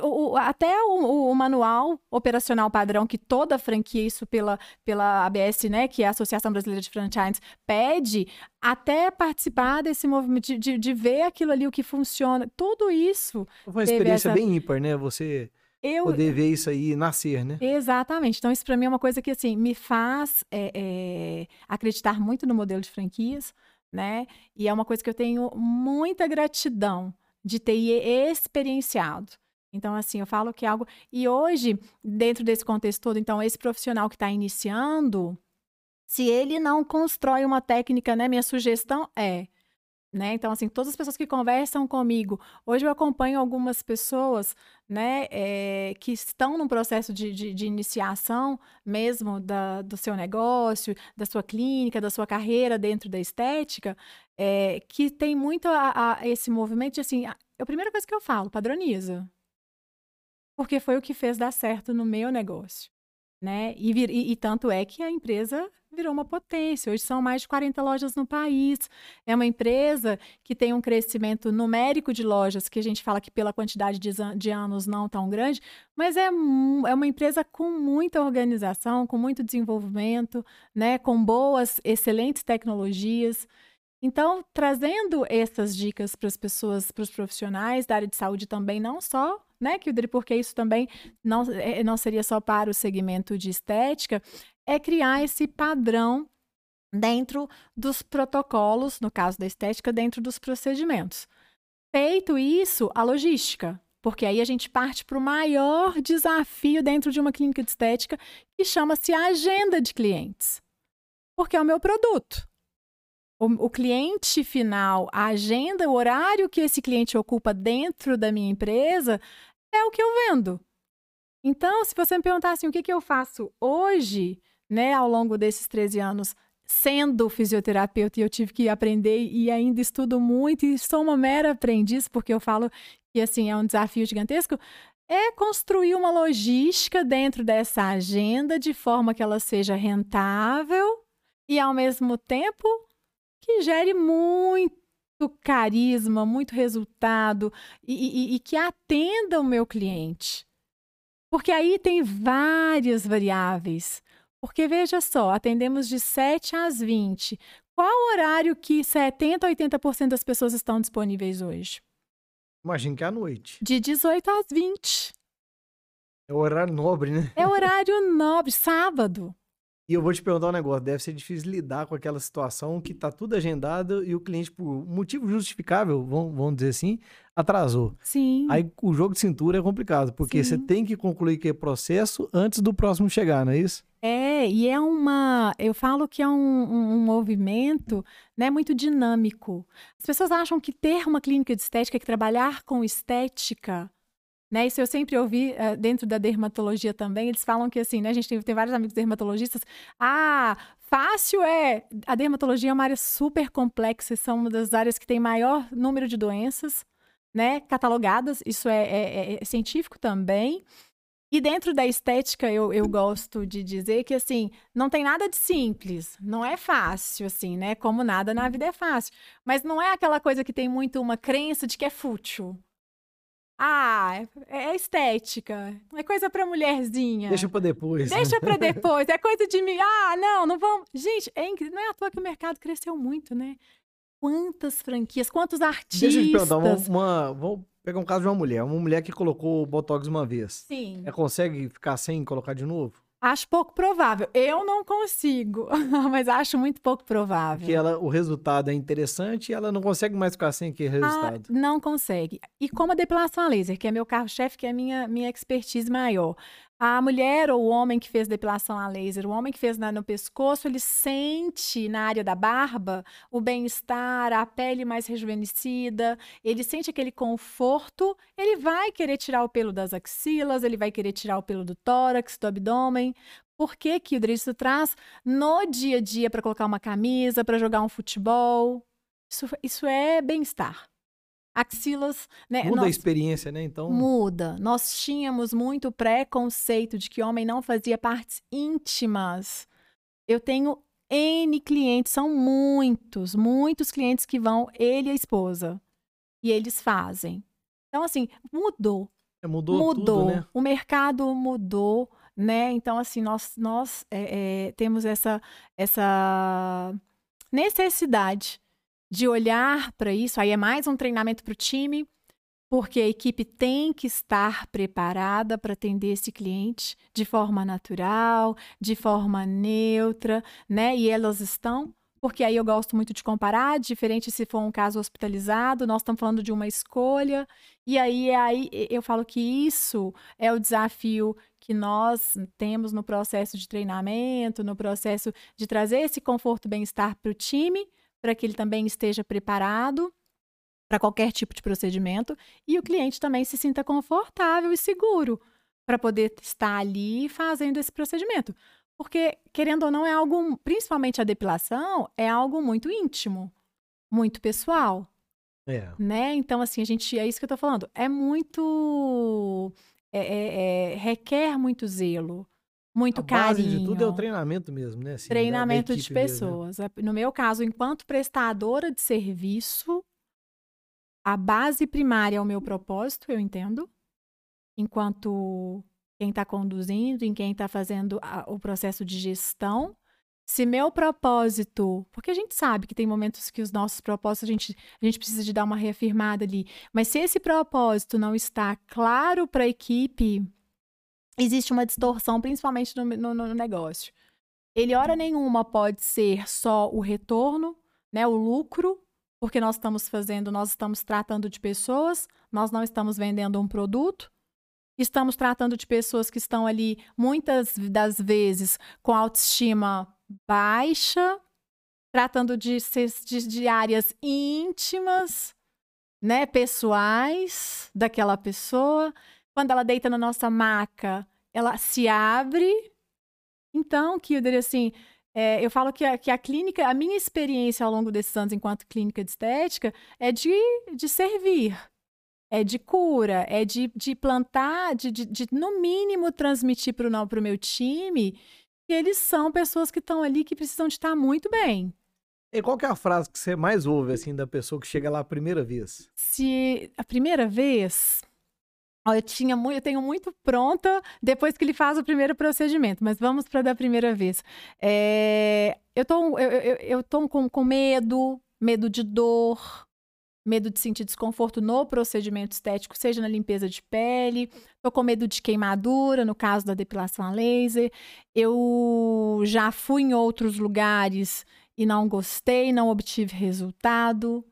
o- o- até o, o manual operacional padrão que toda franquia, isso pela, pela ABS, né, que é a Associação Brasileira de Franchise, pede, até participar desse movimento, de, de, de ver aquilo ali, o que funciona, tudo isso,
Foi uma experiência
essa-
bem ímpar, né? Você
eu,
poder ver isso aí nascer, né?
Exatamente. Então, isso para mim é uma coisa que assim me faz é, é, acreditar muito no modelo de franquias, né? E é uma coisa que eu tenho muita gratidão de ter experienciado. Então, assim, eu falo que é algo. E hoje, dentro desse contexto todo, então, esse profissional que está iniciando, se ele não constrói uma técnica, né? Minha sugestão é. Né? Então, assim, todas as pessoas que conversam comigo, hoje eu acompanho algumas pessoas, né, eh, que estão num processo de, de, de iniciação mesmo da, do seu negócio, da sua clínica, da sua carreira dentro da estética, eh, que tem muito a, a esse movimento de, assim, a, a primeira coisa que eu falo, padroniza. Porque foi o que fez dar certo no meu negócio, né? E, vir- e- e tanto é que a empresa virou uma potência. Hoje são mais de 40 lojas no país. É uma empresa que tem um crescimento numérico de lojas, que a gente fala que pela quantidade de, de anos não tão grande, mas é, é uma empresa com muita organização, com muito desenvolvimento, né? Com boas, excelentes tecnologias. Então, trazendo essas dicas para as pessoas, para os profissionais da área de saúde também, não só, né, Kildre, porque isso também não, é- não seria só para o segmento de estética, é criar esse padrão dentro dos protocolos, no caso da estética, dentro dos procedimentos. Feito isso, a logística. Porque aí a gente parte para o maior desafio dentro de uma clínica de estética, que chama-se agenda de clientes. Porque é o meu produto. O, o cliente final, a agenda, o horário que esse cliente ocupa dentro da minha empresa é o que eu vendo. Então, se você me perguntar assim, o que, que eu faço hoje, né, ao longo desses 13 anos, sendo fisioterapeuta, e eu tive que aprender e ainda estudo muito, e sou uma mera aprendiz, porque eu falo que assim é um desafio gigantesco, é construir uma logística dentro dessa agenda de forma que ela seja rentável e ao mesmo tempo que gere muito carisma, muito resultado e, e- e que atenda o meu cliente. Porque aí tem várias variáveis. Porque veja só, atendemos de 7 às 20. Qual o horário que 70, 80% das pessoas estão disponíveis hoje?
Imagino que é à noite.
De 18 às 20.
É o horário nobre, né?
É horário nobre, sábado.
E eu vou te perguntar um negócio, deve ser difícil lidar com aquela situação que tá tudo agendado e o cliente, por motivo justificável, vamos, dizer assim, atrasou.
Sim.
Aí o jogo de cintura é complicado, porque você
Sim.
tem que concluir aquele processo antes do próximo chegar, não é isso?
É, e é uma. Eu falo que é um, um, um movimento né, muito dinâmico. As pessoas acham que ter uma clínica de estética, que trabalhar com estética, né? Isso eu sempre ouvi uh, dentro da dermatologia também. Eles falam que assim, né? A gente tem, tem vários amigos dermatologistas. Ah, fácil é. A dermatologia é uma área super complexa, são uma das áreas que tem maior número de doenças, né? Catalogadas. Isso é, é, é científico também. E dentro da estética, eu, eu gosto de dizer que, assim, não tem nada de simples. Não é fácil, assim, né? Como nada na vida é fácil. Mas não é aquela coisa que tem muito uma crença de que é fútil. Ah, é, é estética. É coisa pra mulherzinha.
Deixa pra depois.
Né? Deixa pra [LAUGHS] depois. É coisa de mim. Ah, não, não vamos. Gente, é incrível. Não é à toa que o mercado cresceu muito, né? Quantas franquias, quantos artistas. Deixa eu te perguntar,
uma, uma, vamos pegar um caso de uma mulher. Uma mulher que colocou Botox uma vez.
Sim.
Ela consegue ficar sem colocar de novo?
Acho pouco provável. Eu não consigo, [LAUGHS] mas acho muito pouco provável.
Que ela, o resultado é interessante e ela não consegue mais ficar sem aquele resultado.
Ah, não consegue. E como a depilação a laser, que é meu carro-chefe, que é a minha, minha expertise maior. A mulher ou o homem que fez depilação a laser, o homem que fez na, no pescoço, ele sente na área da barba o bem-estar, a pele mais rejuvenescida, ele sente aquele conforto, ele vai querer tirar o pelo das axilas, ele vai querer tirar o pelo do tórax, do abdômen. Por que que o isso traz no dia a dia para colocar uma camisa, para jogar um futebol? Isso, isso é bem-estar axilas, né?
Muda Nós... a experiência, né? Então
muda. Nós tínhamos muito preconceito de que homem não fazia partes íntimas. Eu tenho N clientes, são muitos, muitos clientes que vão ele e a esposa. E eles fazem. Então assim, mudou.
É, mudou, mudou. Tudo, né?
O mercado mudou, né? Então assim, nós nós é, é, temos essa essa necessidade de olhar para isso. Aí é mais um treinamento para o time, porque a equipe tem que estar preparada para atender esse cliente de forma natural, de forma neutra, né? E elas estão. Porque aí eu gosto muito de comparar, diferente se for um caso hospitalizado, nós estamos falando de uma escolha, e aí, aí eu falo que isso é o desafio que nós temos no processo de treinamento, no processo de trazer esse conforto bem-estar para o time, para que ele também esteja preparado para qualquer tipo de procedimento e o cliente também se sinta confortável e seguro para poder estar ali fazendo esse procedimento. Porque, querendo ou não, é algo, principalmente a depilação, é algo muito íntimo, muito pessoal.
É.
Né? Então, assim, a gente. É isso que eu tô falando. É muito. É, é, é, requer muito zelo muito a base carinho.
de tudo é o treinamento mesmo, né?
Assim, treinamento da, da de pessoas. Mesmo, né? No meu caso, enquanto prestadora de serviço, a base primária é o meu propósito, eu entendo. Enquanto quem está conduzindo, em quem está fazendo a, o processo de gestão. Se meu propósito, porque a gente sabe que tem momentos que os nossos propósitos a gente, a gente precisa de dar uma reafirmada ali, mas se esse propósito não está claro para a equipe, existe uma distorção, principalmente no, no, no, negócio. Ele, hora nenhuma, pode ser só o retorno, né, o lucro, porque nós estamos fazendo, nós estamos tratando de pessoas, nós não estamos vendendo um produto, estamos tratando de pessoas que estão ali, muitas das vezes, com autoestima baixa, tratando de, de, de áreas íntimas, né, pessoais daquela pessoa. Quando ela deita na nossa maca, ela se abre. Então, Kilder, assim, é, eu falo que a, que a clínica, a minha experiência ao longo desses anos enquanto clínica de estética é de, de servir, é de cura, é de, de plantar, de, de, de no mínimo transmitir para o meu time que eles são pessoas que estão ali que precisam de estar muito bem.
E qual que é a frase que você mais ouve, assim, da pessoa que chega lá a primeira vez?
Se a primeira vez, eu, tinha eu tenho muito pronta depois que ele faz o primeiro procedimento, mas vamos para da primeira vez. É, eu tô, eu, eu, eu tô com, com medo, medo de dor, medo de sentir desconforto no procedimento estético, seja na limpeza de pele, tô com medo de queimadura, no caso da depilação a laser. Eu já fui em outros lugares e não gostei, não obtive resultado.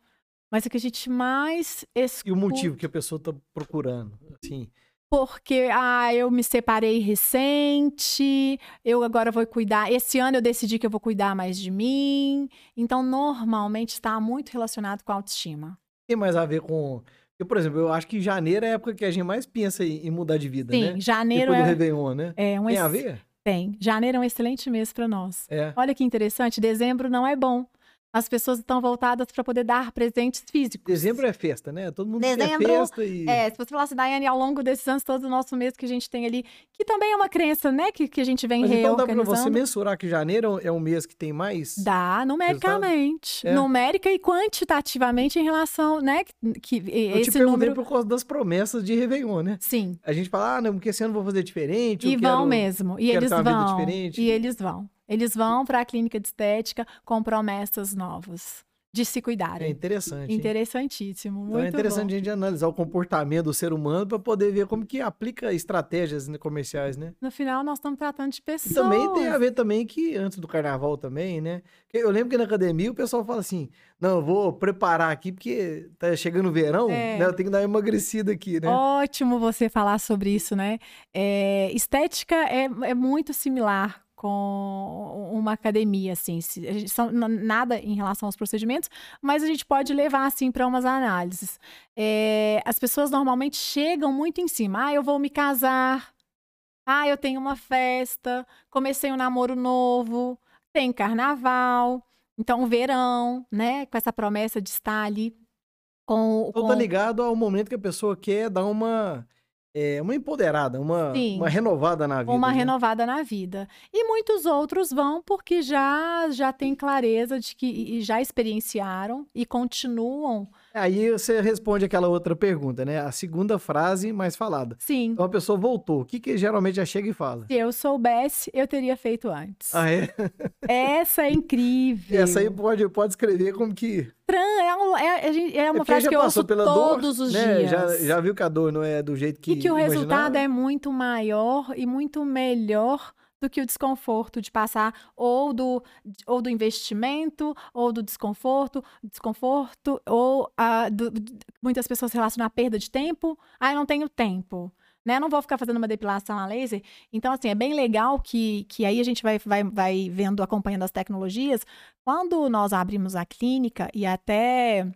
Mas o que a gente mais escuta...
E o motivo que a pessoa está procurando, assim,
porque ah, eu me separei recente, eu agora vou cuidar. Esse ano eu decidi que eu vou cuidar mais de mim. Então, normalmente está muito relacionado com a autoestima.
Tem mais a ver com. Eu, por exemplo, eu acho que janeiro é a época que a gente mais pensa em mudar de vida,
Sim,
né?
Sim, janeiro
Depois
é.
do Réveillon, né?
É um
Tem
ex...
a ver?
Tem. Janeiro é um excelente mês para nós.
É.
Olha que interessante, dezembro não é bom. As pessoas estão voltadas para poder dar presentes físicos.
Dezembro é festa, né? Todo mundo
Dezembro,
quer festa e...
É, se você falasse, Daiane, ao longo desses anos, todo o nosso mês que a gente tem ali, que também é uma crença, né? Que, que a gente vem
Mas então dá
reorganizando.
você mensurar que janeiro é um mês que tem mais?
Dá, numericamente.
É.
Numérica e quantitativamente em relação, né? Que, que
Eu te
esse
perguntei
número...
por causa das promessas de Réveillon, né?
Sim.
A gente fala, ah, não, porque esse ano eu vou fazer diferente.
E vão
quero...
mesmo. E eles vão. E eles vão. Eles vão para a clínica de estética com promessas novas de se
É
cuidarem.
interessante. hein?
Interessantíssimo.
Então é
Muito
interessante
bom.
a gente analisar o comportamento do ser humano para poder ver como que aplica estratégias né, comerciais, né?
No final, nós estamos tratando de
E
pessoas.
também tem a ver também que antes do carnaval também, né? Eu lembro que na academia o pessoal fala assim: não, eu vou preparar aqui porque tá chegando o verão,
É.
né? Eu tenho que dar uma emagrecida aqui, né?
Ótimo você falar sobre isso, né? É, estética é, é muito similar com uma academia, assim. Se- são nada em relação aos procedimentos, mas a gente pode levar, assim, para umas análises. É, as pessoas normalmente chegam muito em cima. Ah, eu vou me casar. Ah, eu tenho uma festa. Comecei um namoro novo. Tem carnaval. Então, verão, né? Com essa promessa de estar ali com,
Então
com...
tá ligado ao momento que a pessoa quer dar uma, é, uma empoderada, uma,
Sim.
uma renovada na vida.
uma
né?
renovada na vida. E muitos outros vão porque já já têm clareza de que e já experienciaram e continuam.
Aí você responde aquela outra pergunta, né? A segunda frase mais falada.
Sim,
Então a pessoa voltou. O que, que geralmente já chega e fala?
se eu soubesse, eu teria feito antes.
Ah, é?
Essa é incrível.
Essa aí pode, pode escrever como que.
Tran- é, um- é- é
É
uma
porque
frase que eu ouço todos
dor,
os
né?
dias.
Já, já viu que a dor não é do jeito que.
E que o resultado
imaginava?
é muito maior e muito melhor do que o desconforto de passar ou do, ou do investimento, ou do desconforto, desconforto, ou do- do- muitas pessoas relacionam a perda de tempo. Ah, eu não tenho tempo. Né? Não vou ficar fazendo uma depilação a laser. Então, assim, é bem legal que, que aí a gente vai, vai, vai vendo, acompanhando as tecnologias. Quando nós abrimos a clínica, e até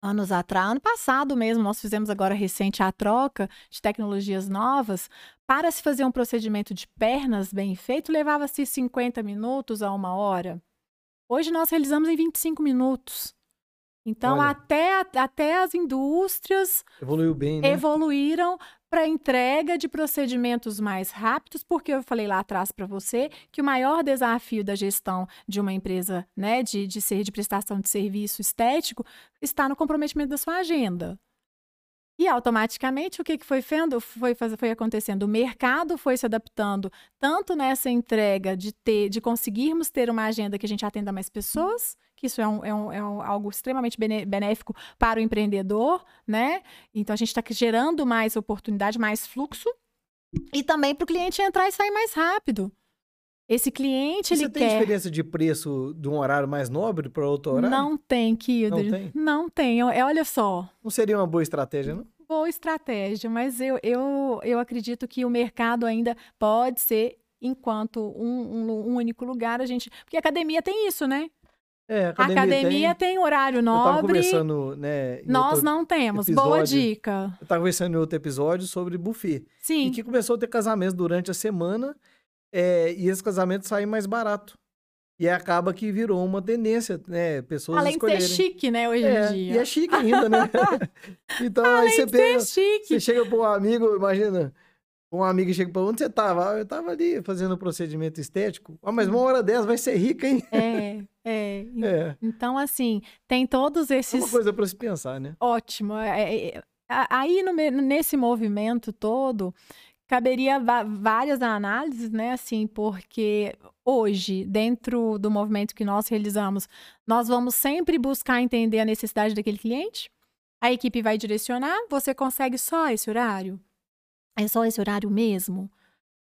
anos atrás, ano passado mesmo, nós fizemos agora recente a troca de tecnologias novas. Para se fazer um procedimento de pernas bem feito, levava-se 50 minutos a uma hora. Hoje nós realizamos em 25 minutos. Então,
Olha.
até, até as indústrias
Evoluiu bem, né?
evoluíram para entrega de procedimentos mais rápidos, porque eu falei lá atrás para você que o maior desafio da gestão de uma empresa, né, de, de ser de prestação de serviço estético, está no comprometimento da sua agenda. E automaticamente o que, que foi, fendo, foi, foi acontecendo? O mercado foi se adaptando tanto nessa entrega de ter, de conseguirmos ter uma agenda que a gente atenda mais pessoas, que isso é, um, é, um, é um- algo extremamente benéfico para o empreendedor, né? Então a gente está gerando mais oportunidade, mais fluxo, e também para o cliente entrar e sair mais rápido. Esse cliente,
E
ele
você tem
quer.
diferença de preço de um horário mais nobre para outro horário?
Não tem, Kilder.
tem?
Não tem. É, olha só.
Não seria uma boa estratégia, não?
boa estratégia, mas eu, eu, eu acredito que o mercado ainda pode ser, enquanto um, um, um único lugar, a gente. Porque a academia tem isso, né?
É, a
A
academia,
academia
tem...
tem, horário nobre.
conversando, né?
Nós não temos. Boa
episódio.
dica.
Eu tava conversando em outro episódio sobre buffet. E
Sim.
que começou a ter casamentos durante a semana é, e esses casamentos saem mais barato. E acaba que virou uma tendência, né? Pessoas
Além de
escolherem.
ser chique, né, hoje
É,
em dia.
e é chique ainda, né? [LAUGHS] então aí você
Além de
pega,
ser chique.
você chega para um amigo, imagina, um amigo chega para onde você tava? Ah, eu tava ali fazendo um procedimento estético. Ah, mas uma hora dessa vai ser rica, hein?
É, é. [LAUGHS]
É,
Então, assim, tem todos
é
esses.
uma coisa para se pensar, né?
Ótimo. É, é, é, aí, no nesse movimento todo, caberia várias análises, né? Assim, porque hoje, dentro do movimento que nós realizamos, nós vamos sempre buscar entender a necessidade daquele cliente. A equipe vai direcionar. Você consegue só esse horário? É só esse horário mesmo?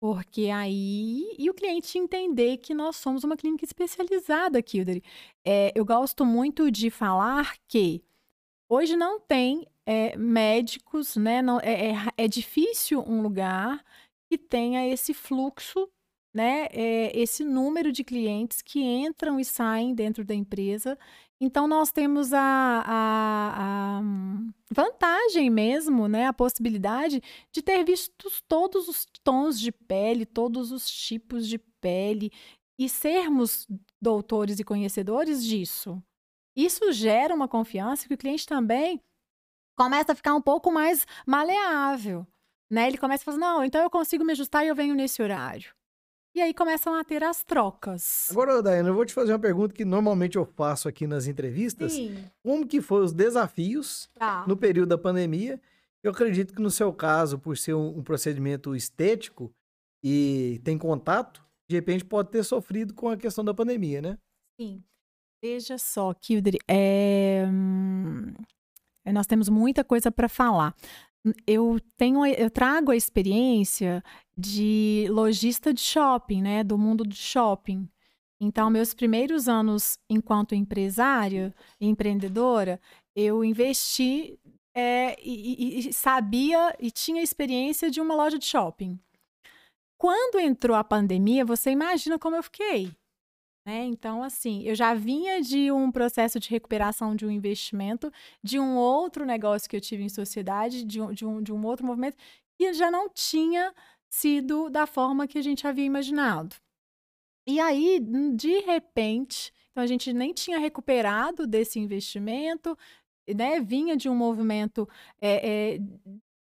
Porque aí. E o cliente entender que nós somos uma clínica especializada, Kilder. É, eu gosto muito de falar que Hoje não tem é, médicos, né? Não, é, é, é, difícil um lugar que tenha esse fluxo, né? É, esse número de clientes que entram e saem dentro da empresa. Então, nós temos a, a, a vantagem mesmo, né? A possibilidade de ter visto todos os tons de pele, todos os tipos de pele e sermos doutores e conhecedores disso. Isso gera uma confiança que o cliente também começa a ficar um pouco mais maleável, né? Ele começa a falar, não, então eu consigo me ajustar e eu venho nesse horário. E aí começam a ter as trocas.
Agora, Daiane, eu vou te fazer uma pergunta que normalmente eu faço aqui nas entrevistas. Sim. Como que foram os desafios tá. no período da pandemia? Eu acredito que no seu caso, por ser um, um procedimento estético e tem contato, de repente pode ter sofrido com a questão da pandemia, né?
Sim. Veja só, Kildre, é... nós temos muita coisa para falar. Eu tenho, eu trago a experiência de lojista de shopping, né, do mundo do shopping. Então, meus primeiros anos enquanto empresária, empreendedora, eu investi é, e, e, sabia e tinha experiência de uma loja de shopping. Quando entrou a pandemia, você imagina como eu fiquei. Né? Então, assim, eu já vinha de um processo de recuperação de um investimento, de um outro negócio que eu tive em sociedade, de um, de um, de um outro movimento, e já não tinha sido da forma que a gente havia imaginado. E aí, de repente, então a gente nem tinha recuperado desse investimento, né? Vinha de um movimento. É, é,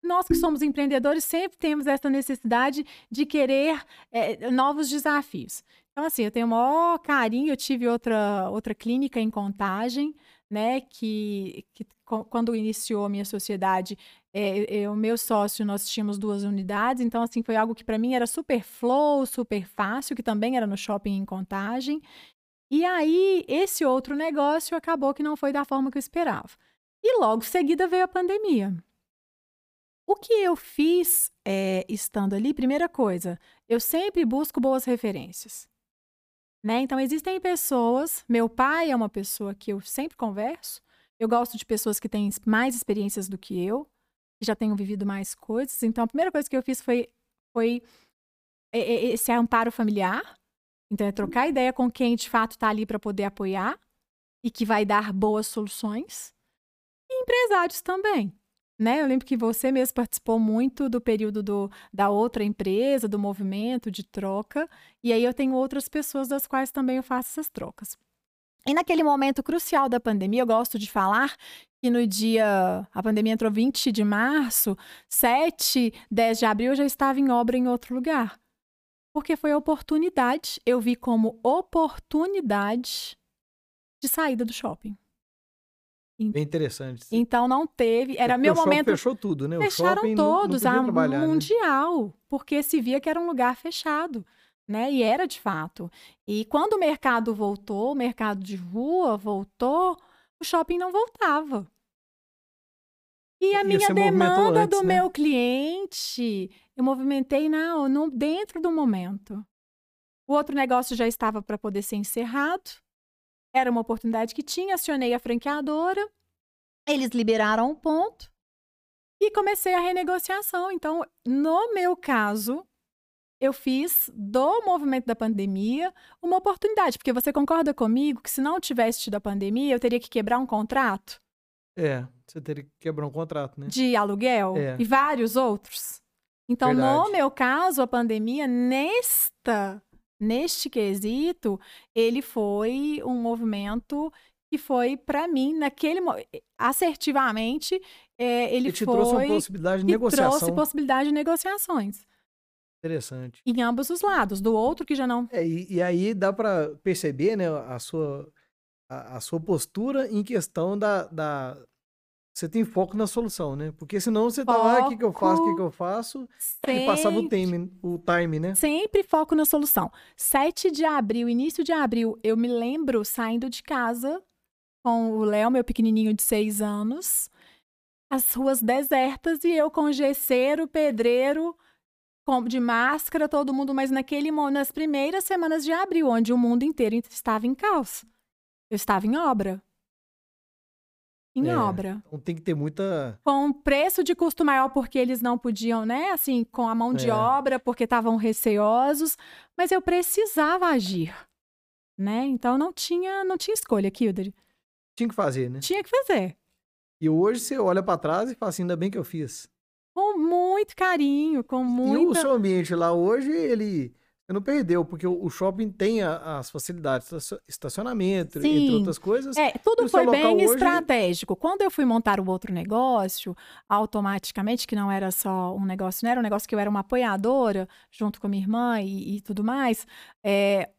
nós que somos empreendedores sempre temos essa necessidade de querer é, novos desafios. Então, assim, eu tenho o maior carinho. Eu tive outra, outra clínica em contagem, né? Que, que quando iniciou a minha sociedade, é, o meu sócio, nós tínhamos duas unidades. Então, assim, foi algo que para mim era super flow, super fácil, que também era no shopping em contagem. E aí, esse outro negócio acabou que não foi da forma que eu esperava. E logo seguida veio a pandemia. O que eu fiz é, estando ali, primeira coisa, eu sempre busco boas referências. Né? Então, existem pessoas. Meu pai é uma pessoa que eu sempre converso. Eu gosto de pessoas que têm mais experiências do que eu, que já tenham vivido mais coisas. Então, a primeira coisa que eu fiz foi, foi esse amparo familiar. Então, é trocar ideia com quem de fato está ali para poder apoiar e que vai dar boas soluções. E empresários também né? Eu lembro que você mesmo participou muito do período do, da outra empresa, do movimento de troca, e aí eu tenho outras pessoas das quais também eu faço essas trocas. E naquele momento crucial da pandemia, eu gosto de falar que no dia. A pandemia entrou 20 de março, 7, 10 de abril eu já estava em obra em outro lugar. Porque foi oportunidade, eu vi como oportunidade de saída do shopping.
Bem interessante.
Então não teve. Era meu momento.
fechou tudo, né?
Fecharam todos, não, não a né? mundial, né? porque se via que era um lugar fechado. Né? E era de fato. E quando o mercado voltou, o mercado de rua voltou, o shopping não voltava. E a e minha demanda antes, do né? meu cliente, eu movimentei na, no, dentro do momento. O outro negócio já estava para poder ser encerrado. Era uma oportunidade que tinha, acionei a franqueadora, eles liberaram um ponto e comecei a renegociação. Então, no meu caso, eu fiz do movimento da pandemia uma oportunidade, porque você concorda comigo que se não tivesse tido a pandemia, eu teria que quebrar um contrato?
É, você teria que quebrar um contrato, né?
De aluguel é. e vários outros. Então, Verdade. no meu caso, a pandemia, nesta neste quesito, ele foi um movimento que foi, para mim, naquele assertivamente, é, ele,
te
foi.
trouxe uma possibilidade de negociação.
trouxe possibilidade de negociações.
Interessante.
Em ambos os lados, do outro que já não.
É, e, e, aí dá para perceber, né, a sua, a, a, sua postura em questão da, da, você tem foco na solução, né? Porque senão você foco, tá lá, o que, que eu faço, o que, que eu faço, sempre, e passava o time, o time, né?
Sempre foco na solução. 7 de abril, início de abril, eu me lembro saindo de casa com o Léo, meu pequenininho de 6 anos, as ruas desertas e eu com o gesseiro, pedreiro, de máscara, todo mundo, mas naquele nas primeiras semanas de abril, onde o mundo inteiro estava em caos. Eu estava em obra. Em
É.
obra.
Então tem que ter muita.
Com preço de custo maior porque eles não podiam, né? Assim, com a mão de
É.
obra, porque estavam receosos. Mas eu precisava agir, né? Então não tinha, não tinha escolha, Kildare.
Tinha que fazer, né?
Tinha que fazer.
E hoje você olha pra trás e fala assim: ainda bem que eu fiz.
Com muito carinho, com
E o seu ambiente lá hoje, ele. Não perdeu, porque o shopping tem a- as facilidades, estacio- estacionamento, entre
Sim.
outras coisas.
É, tudo foi bem
hoje-
estratégico. Quando eu fui montar o outro negócio, automaticamente, que não era só um negócio, não era um negócio que eu era uma apoiadora, junto com a minha irmã e, e tudo mais, é,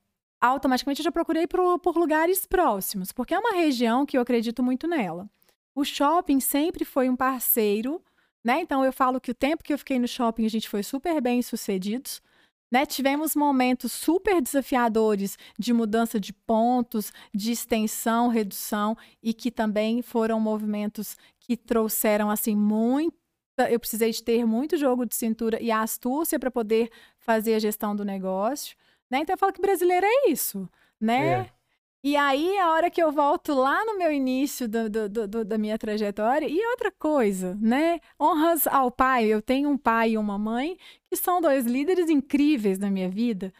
automaticamente eu já procurei por, por lugares próximos, porque é uma região que eu acredito muito nela. O shopping sempre foi um parceiro, né? Então eu falo que o tempo que eu fiquei no shopping a gente foi super bem sucedidos. Né? Tivemos momentos super desafiadores de mudança de pontos, de extensão, redução, e que também foram movimentos que trouxeram assim muita. Eu precisei de ter muito jogo de cintura e astúcia para poder fazer a gestão do negócio. Né? Então eu falo que brasileiro é isso, né?
É.
E aí, a hora que eu volto lá no meu início do- do- do- da minha trajetória, e outra coisa, né? Honras ao pai. Eu tenho um pai e uma mãe que são dois líderes incríveis na minha vida.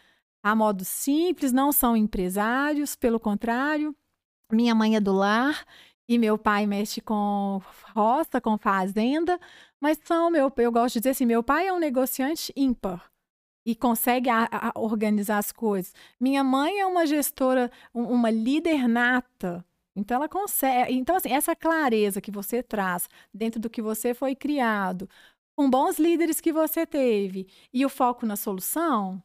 A modo simples, não são empresários, pelo contrário. Minha mãe é do lar e meu pai mexe com roça, com fazenda, mas são meu, eu gosto de dizer assim, meu pai é um negociante ímpar e consegue a- a- organizar as coisas. Minha mãe é uma gestora, um- uma líder nata. Então ela consegue. Então assim, essa clareza que você traz dentro do que você foi criado, com bons líderes que você teve e o foco na solução,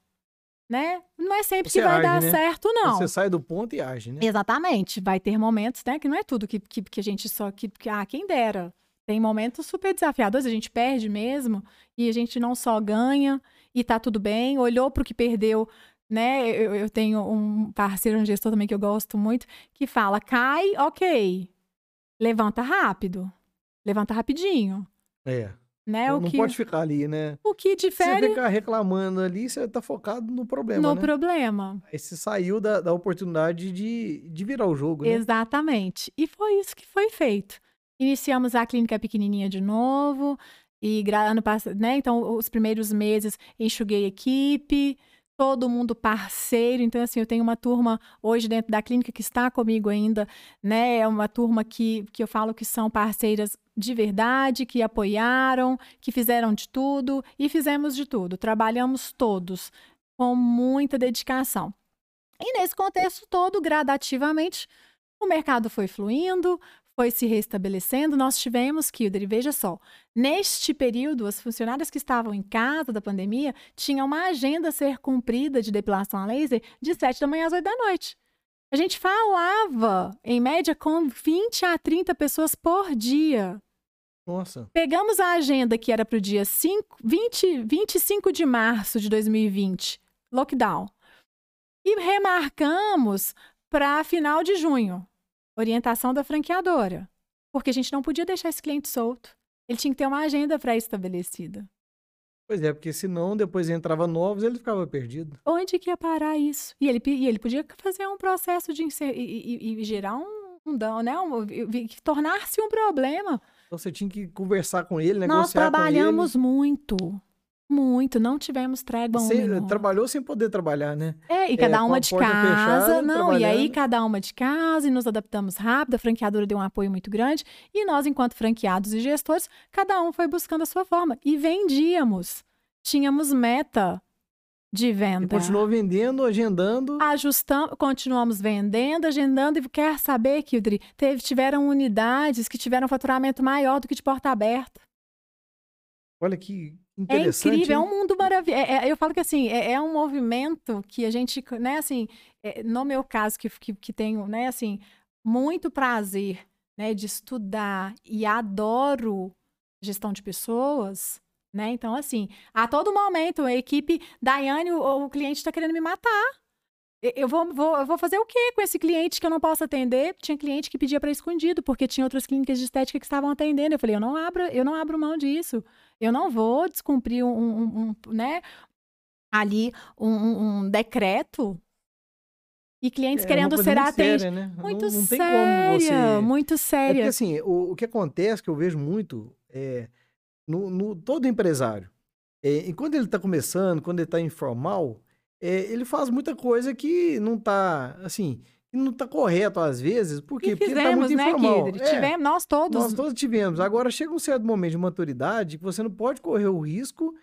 né? Não é sempre
Você
que vai
age,
dar
né?
certo não.
Você sai do ponto e age, né?
Exatamente. Vai ter momentos, né, que não é tudo que, que, que a gente só. Que, que, ah, quem dera. Tem momentos super desafiadores, a gente perde mesmo, e a gente não só ganha, e tá tudo bem, olhou pro que perdeu, né? Eu, eu tenho um parceiro, um gestor também que eu gosto muito, que fala: cai, ok. Levanta rápido. Levanta rapidinho.
É.
Né?
não
o,
não
que,
pode ficar ali, né?
o que
Se você
difere
ficar reclamando ali, você tá focado no problema,
no
né?
problema.
Aí você saiu da, da oportunidade de, de virar o jogo, né?
Exatamente. E foi isso que foi feito. Iniciamos a clínica pequenininha de novo e ano passado, né? Então, os primeiros meses enxuguei equipe, todo mundo parceiro. Então, assim, eu tenho uma turma hoje dentro da clínica que está comigo ainda, né? É uma turma que, que eu falo que são parceiras de verdade, que apoiaram, que fizeram de tudo e fizemos de tudo. Trabalhamos todos com muita dedicação. E nesse contexto todo, gradativamente, o mercado foi fluindo, foi se restabelecendo. Nós tivemos que, veja só, neste período, as funcionárias que estavam em casa da pandemia tinham uma agenda a ser cumprida de depilação a laser de 7 da manhã às 8 da noite. A gente falava, em média, com 20 a 30 pessoas por dia.
Nossa.
Pegamos a agenda que era para o dia 5, 20, 25 de março de 2020, lockdown, e remarcamos para final de junho, orientação da franqueadora, porque a gente não podia deixar esse cliente solto. Ele tinha que ter uma agenda pré-estabelecida.
Pois é, porque senão depois entrava novos ele ficava perdido.
Onde que ia parar isso? E ele, e ele podia fazer um processo de e, e- e gerar um, um dano, né? Um- tornar-se um problema.
Então você tinha que conversar com ele,
Nós
negociar
trabalhamos muito, muito, não tivemos trégua um.
Você
minuto.
trabalhou sem poder trabalhar, né?
É, e cada
com
uma de casa,
fechada,
não, e aí cada uma de casa, e nos adaptamos rápido, a franqueadora deu um apoio muito grande, e nós, enquanto franqueados e gestores, cada um foi buscando a sua forma, e vendíamos, tínhamos meta de
E
venda.
continuou vendendo, agendando.
Ajustamos, continuamos vendendo, agendando, e quer saber, Kildri, teve, tiveram unidades que tiveram faturamento maior do que de porta aberta.
Olha que
É incrível, é um mundo maravilhoso. eu falo que assim, é, é um movimento que a gente, né, assim, é, no meu caso, que, que, que tenho, né, assim, muito prazer, né, de estudar e adoro gestão de pessoas, né? Então, assim, a todo momento, a equipe, Daiane, o, o cliente está querendo me matar. E- Eu vou, vou, eu vou fazer o quê com esse cliente que eu não posso atender? Tinha cliente que pedia para escondido, porque tinha outras clínicas de estética que estavam atendendo. Eu falei, eu não abro, eu não abro mão disso. Eu não vou descumprir um, um- um, né, ali um, um- decreto. E clientes
É
querendo ser atendidos.
séria, né?
Muito
não, não
séria,
você...
muito
É porque
séria.
assim, o, o que acontece, que eu vejo muito, é no, no- todo empresário, é, enquanto ele está começando, quando ele está informal, é, ele faz muita coisa que não está, assim, não está correto às vezes, por quê?
E
Porque ele está
fizemos,
muito
né,
informal. É,
Tivemos, nós todos.
nós todos tivemos. Agora chega um certo momento de maturidade que você não pode correr o risco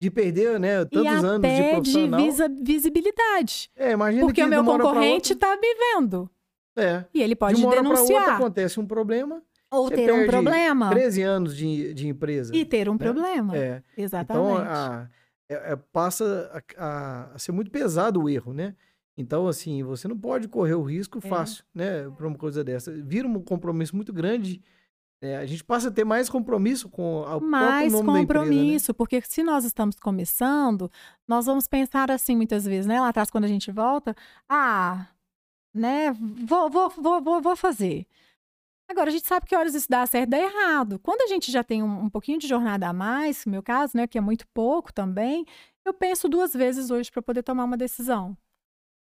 de perder, né,
e
tantos anos de
até de
profissional.
visa- visibilidade.
É, imagina
Porque
que
o
de
meu concorrente está me vendo.
É.
E ele
De
pode
uma hora para outra
denunciar.
acontece um problema,
Ou ter um problema.
13 anos de, de empresa.
E ter um
né?
problema.
É.
Exatamente.
Então, a- é- é- passa a, a- a ser muito pesado o erro, né? Então, assim, você não pode correr o risco
É.
fácil, né? Para uma coisa dessa. Vira um compromisso muito grande. né? a gente passa a ter mais compromisso com o próprio
mais
da empresa, né?
compromisso, porque se nós estamos começando, nós vamos pensar assim muitas vezes, né? Lá atrás, quando a gente volta, ah, né? Vou, vou, vou, vou, vou fazer. Agora, a gente sabe que horas isso dá certo, dá errado. Quando a gente já tem um, um pouquinho de jornada a mais, no meu caso, né? Que é muito pouco também, eu penso duas vezes hoje para poder tomar uma decisão.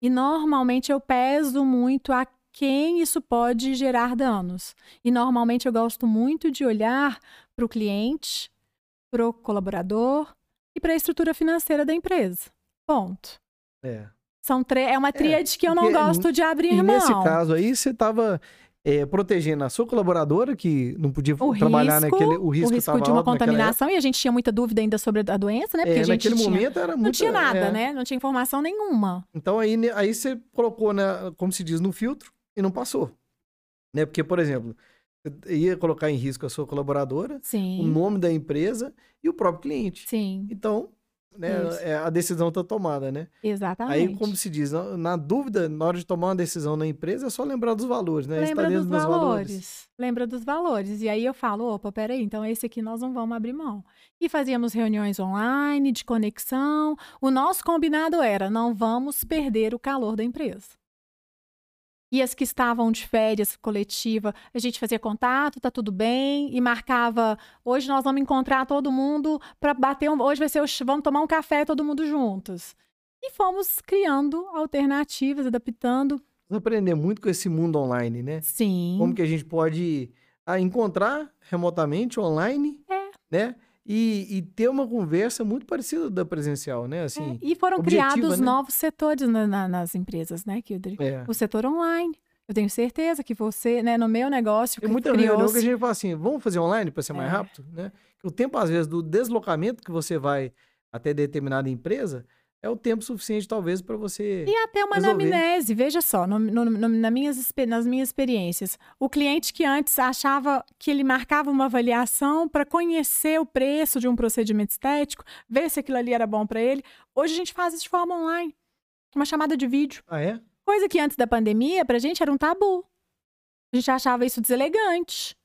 E normalmente eu peso muito a quem isso pode gerar danos. E normalmente eu gosto muito de olhar para o cliente, para o colaborador e para a estrutura financeira da empresa. Ponto.
É.
São é uma tríade que eu não
porque
gosto de abrir mão.
nesse caso aí, você estava protegendo a sua colaboradora, que não podia
o
trabalhar
risco,
naquele. O risco,
o risco de uma contaminação, e a gente tinha muita dúvida ainda sobre a doença, né? Porque
É,
a gente
naquele
tinha-
momento era muito.
não tinha nada,
é.
né? Não tinha informação nenhuma.
Então aí, aí você colocou, né, como se diz, no filtro e não passou. Né? Porque, por exemplo, ia colocar em risco a sua colaboradora,
Sim.
o nome da empresa e o próprio cliente.
Sim,
Então, né, é, a decisão está tomada, né?
exatamente.
Aí, como se diz, na, na dúvida, na hora de tomar uma decisão na empresa, é só lembrar dos valores, né?
Lembra dos valores. Lembra dos valores. E aí eu falo, opa, peraí, então esse aqui nós não vamos abrir mão. E fazíamos reuniões online, de conexão. O nosso combinado era, não vamos perder o calor da empresa. E as que estavam de férias coletiva, a gente fazia contato, tá tudo bem, e marcava, hoje nós vamos encontrar todo mundo para bater um, hoje vai ser, vamos tomar um café todo mundo juntos. E fomos criando alternativas, adaptando.
Vamos aprender muito com esse mundo online, né?
Sim.
Como que a gente pode ah, encontrar remotamente, online,
É.
né? E, e ter uma conversa muito parecida da presencial, né? Assim,
É, E foram
objetiva,
criados
né?
novos setores na- na- nas empresas, né, Kildre?
é.
O setor online. Eu tenho certeza que você, né, no meu negócio,
Tem muita reunião
criou
que a gente fala assim, vamos fazer online para ser mais
É.
rápido, né? O tempo, às vezes, do deslocamento que você vai até determinada empresa é o tempo suficiente, talvez, para você...
E até uma
resolver.
anamnese, veja só, no- no- no- na minhas, nas minhas experiências. O cliente que antes achava que ele marcava uma avaliação para conhecer o preço de um procedimento estético, ver se aquilo ali era bom para ele. Hoje a gente faz isso de forma online, uma chamada de vídeo.
Ah, é?
Coisa que antes da pandemia, pra gente, era um tabu. A gente achava isso deselegante.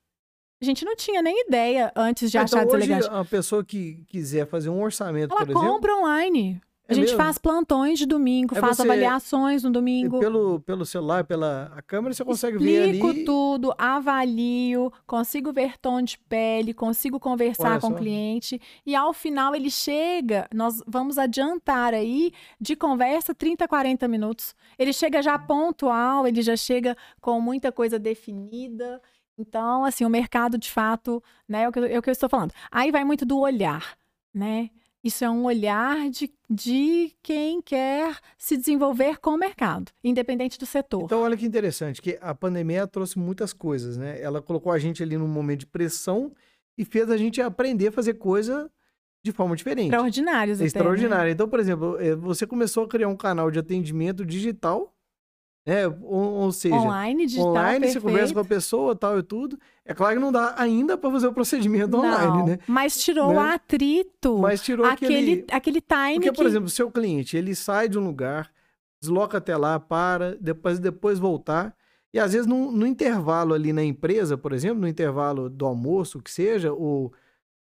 A gente não tinha nem ideia antes de
Ah,
achar
então, hoje,
deselegante.
a pessoa que quiser fazer um orçamento,
Ela
por exemplo...
compra online. A
É
gente
mesmo?
faz plantões de domingo,
Aí
faz
você-
avaliações no domingo.
Pelo, pelo celular, pela a câmera, você consegue ver
Explico
ali...
tudo, avalio, consigo ver tom de pele, consigo conversar
Olha
com o cliente. E ao final ele chega, nós vamos adiantar aí de conversa 30, 40 minutos. Ele chega já pontual, ele já chega com muita coisa definida. Então, assim, o mercado de fato, né, é o que, eu- é o que eu estou falando. Aí vai muito do olhar, né? Isso é um olhar de, de quem quer se desenvolver com o mercado, independente do setor.
Então, olha que interessante, que a pandemia trouxe muitas coisas, né? Ela colocou a gente ali num momento de pressão e fez a gente aprender a fazer coisa de forma diferente.
Extraordinários até, né?
Extraordinário. Então, por exemplo, eh, você começou a criar um canal de atendimento digital, né? Ou, ou seja,
Online, digital,
online, você conversa com a pessoa tal e tudo. É claro que não dá ainda para fazer o procedimento online,
Não,
né?
Mas tirou
Né?
o atrito,
Mas tirou
aquele,
aquele...
aquele time
Porque,
que...
por exemplo, o seu cliente, ele sai de um lugar, desloca até lá, para, depois, depois voltar. E às vezes, no, no intervalo ali na empresa, por exemplo, no intervalo do almoço, o que seja, ou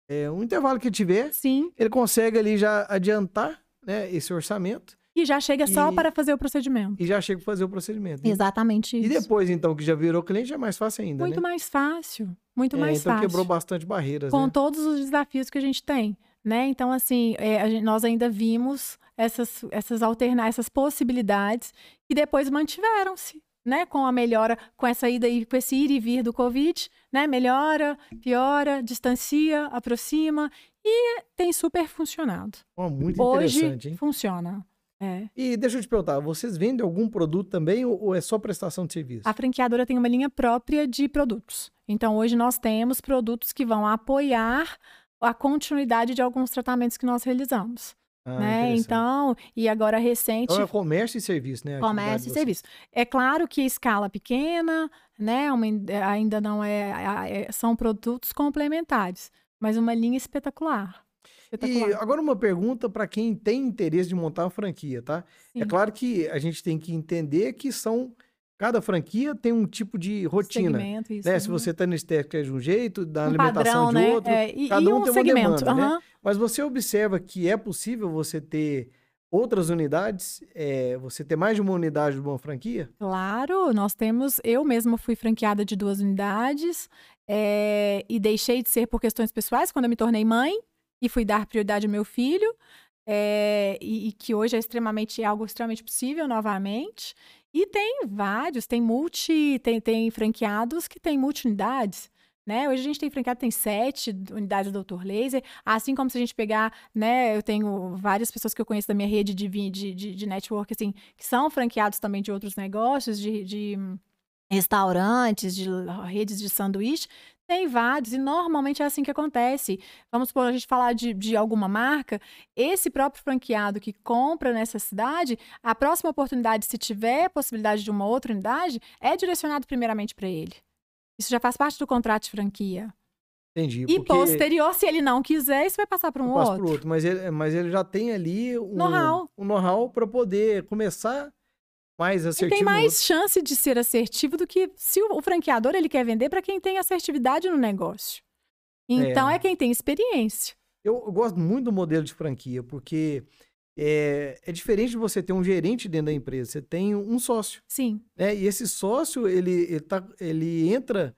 é, um intervalo que tiver,
Sim,
ele consegue ali já adiantar né, esse orçamento
e já chega só
E-
para fazer o procedimento.
e já chega a fazer o procedimento. E-
Exatamente
E
isso.
depois, então, que já virou cliente, é mais fácil ainda,
Muito
né?
mais fácil, muito
É,
mais
então
fácil.
quebrou bastante barreiras,
com
né?
todos os desafios que a gente tem, né? Então, assim, é, gente- nós ainda vimos essas, essas alternar, essas possibilidades, e depois mantiveram-se. Né, com a melhora, com essa ida e com esse ir e vir do Covid, né, melhora, piora, distancia, aproxima e tem super funcionado.
Oh, muito
Hoje
interessante, hein?
funciona. É.
E deixa eu te perguntar, vocês vendem algum produto também ou é só prestação de serviço?
A franqueadora tem uma linha própria de produtos. Então, hoje nós temos produtos que vão apoiar a continuidade de alguns tratamentos que nós realizamos.
Ah,
né? Então, e agora recente,
Então é comércio e serviço, né?
comércio e serviço. É claro que escala pequena, né? uma in- ainda não é, é- são produtos complementares, mas uma linha espetacular.
E agora uma pergunta para quem tem interesse de montar uma franquia, tá? É
Sim.
claro que a gente tem que entender que são cada franquia tem um tipo de rotina,
Segmento, isso.
né? Se
uhum.
você tá no estética é de um jeito, da
um
alimentação
padrão,
de
né?
outro,
É, e,
cada um
um
tem uma
segmento.
demanda, né?
aham.
mas você observa que é possível você ter outras unidades, é, você ter mais de uma unidade de uma franquia?
Claro, nós temos. Eu mesma fui franqueada de duas unidades eh, e deixei de ser por questões pessoais quando eu me tornei mãe e fui dar prioridade ao meu filho. eh, e, e que hoje é extremamente é algo extremamente possível novamente. E tem vários, tem multi, tem, tem franqueados que têm multi-unidades. Né? Hoje a gente tem franqueado, tem sete unidades do Dr. Laser. Assim como se a gente pegar, né? Eu tenho várias pessoas que eu conheço da minha rede de, de, de, de network, assim, que são franqueados também de outros negócios, de, de restaurantes, de redes de sanduíche. Tem vários, e normalmente é assim que acontece. Vamos supor, a gente falar de, de alguma marca, esse próprio franqueado que compra nessa cidade, a próxima oportunidade, se tiver possibilidade de uma outra unidade, é direcionado primeiramente para ele. Isso já faz parte do contrato de franquia.
Entendi.
E posterior, se ele não quiser, isso vai passar para um
passa
outro.
pro outro, mas ele, mas ele já tem ali um
Know-how.
um know-how para poder começar mais assertivo.
tem mais chance de ser assertivo do que se o, franqueador ele quer vender para quem tem assertividade no negócio. Então é, quem tem experiência.
Eu, eu gosto muito do modelo de franquia, porque é, é diferente de você ter um gerente dentro da empresa. Você tem um sócio,
Sim,
né? E esse sócio, ele, ele, tá, ele entra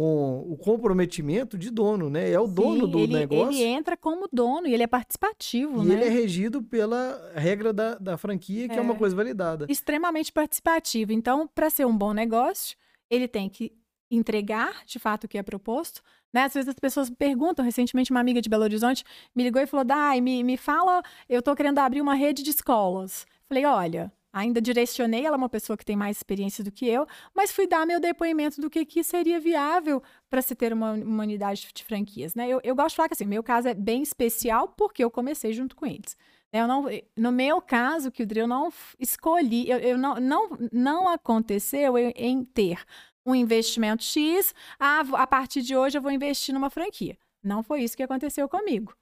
com o comprometimento de dono, né? É o dono
sim,
do
ele,
negócio
ele entra como dono e ele é participativo,
e
né?
ele é regido pela regra da, da franquia, que é. uma
É.
coisa validada.
extremamente participativo. Então, para ser um bom negócio, ele tem que entregar de fato o que é proposto. Né? Às vezes as pessoas me perguntam, recentemente uma amiga de Belo Horizonte me ligou e falou, Dai, me, me fala, eu tô querendo abrir uma rede de escolas. Falei, olha, ainda direcionei, ela uma pessoa que tem mais experiência do que eu, mas fui dar meu depoimento do que, que seria viável para se ter uma, uma unidade de franquias. Né? Eu, eu gosto de falar que assim, meu caso é bem especial porque eu comecei junto com eles. Eu não, no meu caso, que eu não escolhi, eu, eu não, não, não aconteceu eu- em ter um investimento X, ah, a partir de hoje eu vou investir numa franquia. Não foi isso que aconteceu comigo,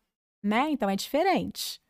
né? Então é diferente.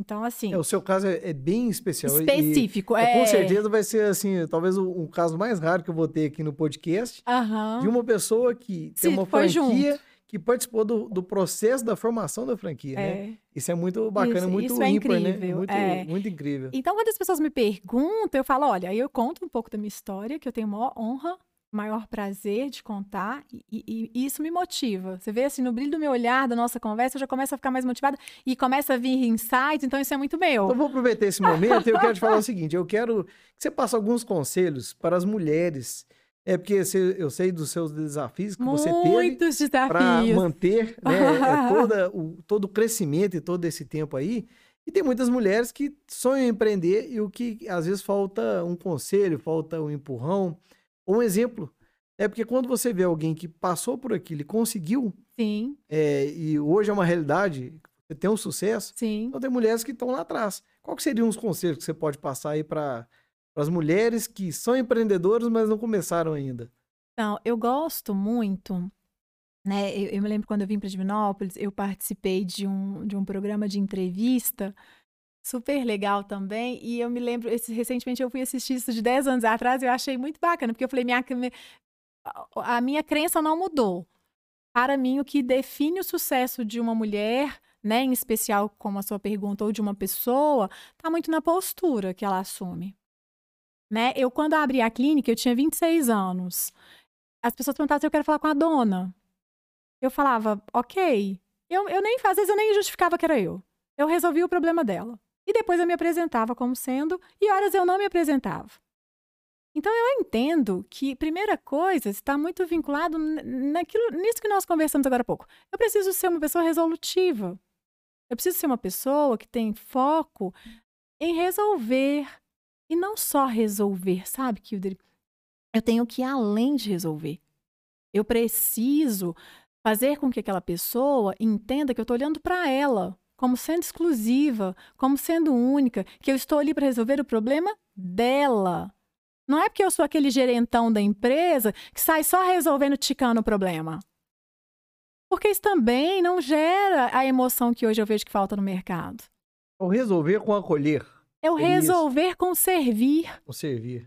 Então, assim,
É, o seu caso é, é bem especial. e-
específico.
é,
é...
com certeza vai ser, assim, talvez o, caso mais raro que eu vou ter aqui no podcast,
Aham.
de uma pessoa que
Se
tem uma franquia
junto.
que participou do, do processo da formação da franquia, né?
É.
Isso é muito bacana,
Isso-
muito
isso é
ímpar, né?
incrível,
Muito,
é.
muito incrível.
Então, quando as pessoas me perguntam, eu falo, olha, aí eu conto um pouco da minha história, que eu tenho maior honra, maior prazer de contar, e, e- e isso me motiva. Você vê, assim, no brilho do meu olhar, da nossa conversa, eu já começo a ficar mais motivada e começa a vir insights, então isso é muito meu.
Então, eu vou aproveitar esse momento e eu quero te falar o seguinte: eu quero que você passe alguns conselhos para as mulheres. É porque eu sei dos seus desafios que você teve
Muitos
para manter né, é, [LAUGHS] toda o, todo o crescimento e todo esse tempo aí. E tem muitas mulheres que sonham em empreender e o que às vezes falta um conselho, falta um empurrão um exemplo. É porque quando você vê alguém que passou por aquilo e conseguiu,
Sim,
é, e hoje é uma realidade, você tem um sucesso,
sim.
então tem mulheres que estão lá atrás. Qual que seriam os conselhos que você pode passar aí para as mulheres que são empreendedoras, mas não começaram ainda?
Então, eu gosto muito, né? Eu, eu me lembro quando eu vim para Divinópolis, eu participei de um, de um programa de entrevista super legal também. E eu me lembro, esse, recentemente eu fui assistir isso de 10 anos atrás e eu achei muito bacana, porque eu falei, minha, a- minha crença não mudou. Para mim, o que define o sucesso de uma mulher, né, em especial como a sua pergunta, ou de uma pessoa, tá muito na postura que ela assume. Né? Eu, quando abri a clínica, eu tinha 26 anos. As pessoas perguntavam se eu quero falar com a dona. Eu falava, ok. Eu, eu nem, às vezes eu nem justificava que era eu. Eu resolvi o problema dela. E depois eu me apresentava como sendo, e horas eu não me apresentava. Então eu entendo que, primeira coisa, está muito vinculado naquilo, nisso que nós conversamos agora há pouco. Eu preciso ser uma pessoa resolutiva. Eu preciso ser uma pessoa que tem foco em resolver. E não só resolver, sabe, Kilder? Eu tenho que ir além de resolver. Eu preciso fazer com que aquela pessoa entenda que eu estou olhando para ela como sendo exclusiva, como sendo única, que eu estou ali para resolver o problema dela. Não é porque eu sou aquele gerentão da empresa que sai só resolvendo, ticando o problema. Porque isso também não gera a emoção que hoje eu vejo que falta no mercado.
O resolver com acolher.
É o resolver isso. com servir.
Com servir.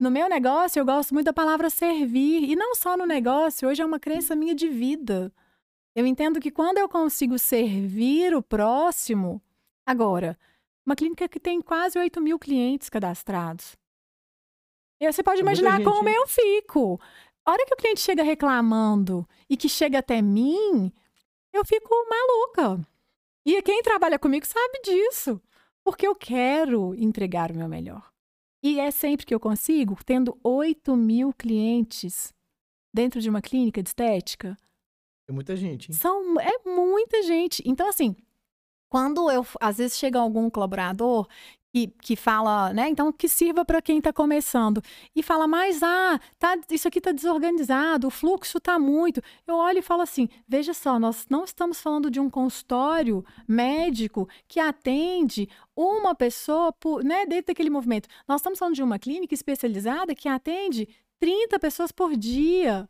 No meu negócio, eu gosto muito da palavra servir. E não só no negócio, hoje é uma crença minha de vida. Eu entendo que quando eu consigo servir o próximo. Agora, uma clínica que tem quase 8 mil clientes cadastrados. E você pode é imaginar como eu fico. A hora que o cliente chega reclamando e que chega até mim, eu fico maluca. E quem trabalha comigo sabe disso. Porque eu quero entregar o meu melhor. E é sempre que eu consigo, tendo 8 mil clientes dentro de uma clínica de estética.
É muita gente. Hein?
São, é muita gente. Então, assim, quando eu, às vezes, chega algum colaborador que, que fala, né? Então, que sirva para quem está começando. E fala, mas, ah, tá, isso aqui está desorganizado, o fluxo está muito. Eu olho e falo assim: veja só, nós não estamos falando de um consultório médico que atende uma pessoa por, né, dentro daquele movimento. Nós estamos falando de uma clínica especializada que atende 30 pessoas por dia.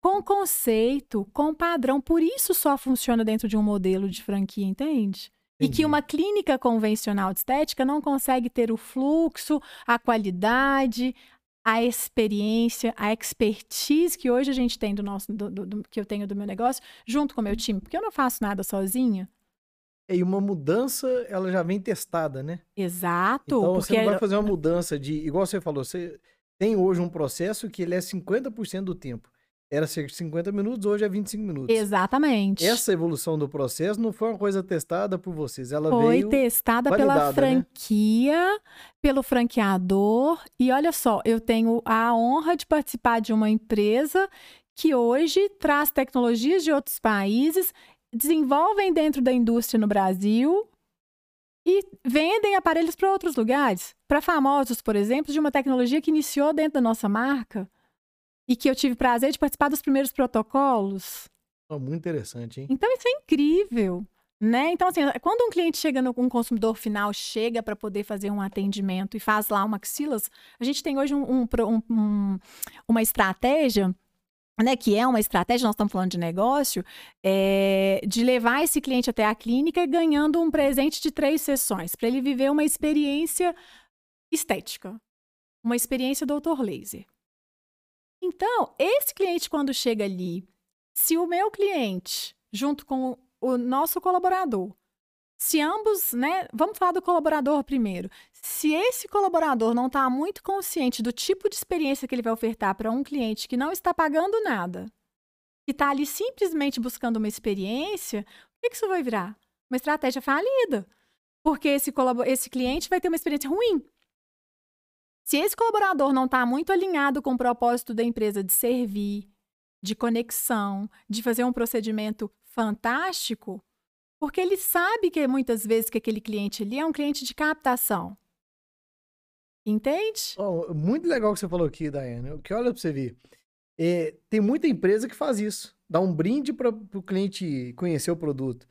Com conceito, com padrão. Por isso só funciona dentro de um modelo de franquia, entende? E que uma clínica convencional de estética não consegue ter o fluxo, a qualidade, a experiência, a expertise que hoje a gente tem do nosso, do, do, do, que eu tenho do meu negócio, junto com o meu time, porque eu não faço nada sozinha.
E uma mudança, ela já vem testada, né?
Exato.
Então você não vai fazer uma mudança de, igual você falou, você tem hoje um processo que ele é 50% do tempo era cerca de 50 minutos, hoje é 25 minutos.
Exatamente.
Essa evolução do processo não foi uma coisa testada por vocês, ela
foi
veio
testada pela né? franquia, né? pelo franqueador. E olha só, eu tenho a honra de participar de uma empresa que hoje traz tecnologias de outros países, desenvolvem dentro da indústria no Brasil e vendem aparelhos para outros lugares. Para famosos, por exemplo, de uma tecnologia que iniciou dentro da nossa marca e que eu tive prazer de participar dos primeiros protocolos.
Oh, muito interessante, hein?
Então isso é incrível. Né? Então, assim, quando um cliente chega, no, um consumidor final chega para poder fazer um atendimento e faz lá uma axilas, a gente tem hoje um, um, um, uma estratégia né, que é uma estratégia, nós estamos falando de negócio, é, de levar esse cliente até a clínica ganhando um presente de três sessões, para ele viver uma experiência estética, uma experiência doutor laser. Então, esse cliente, quando chega ali, se o meu cliente, junto com o nosso colaborador, se ambos, né? Vamos falar do colaborador primeiro. Se esse colaborador não está muito consciente do tipo de experiência que ele vai ofertar para um cliente que não está pagando nada, que está ali simplesmente buscando uma experiência, o que, que isso vai virar? Uma estratégia falida. Porque esse, esse cliente vai ter uma experiência ruim. Se esse colaborador não está muito alinhado com o propósito da empresa de servir, de conexão, de fazer um procedimento fantástico, porque ele sabe que muitas vezes que aquele cliente ali é um cliente de captação. Entende?
Oh, muito legal o que você falou aqui, Daiane. Que olha para você ver. É, tem muita empresa que faz isso. Dá um brinde para o cliente conhecer o produto.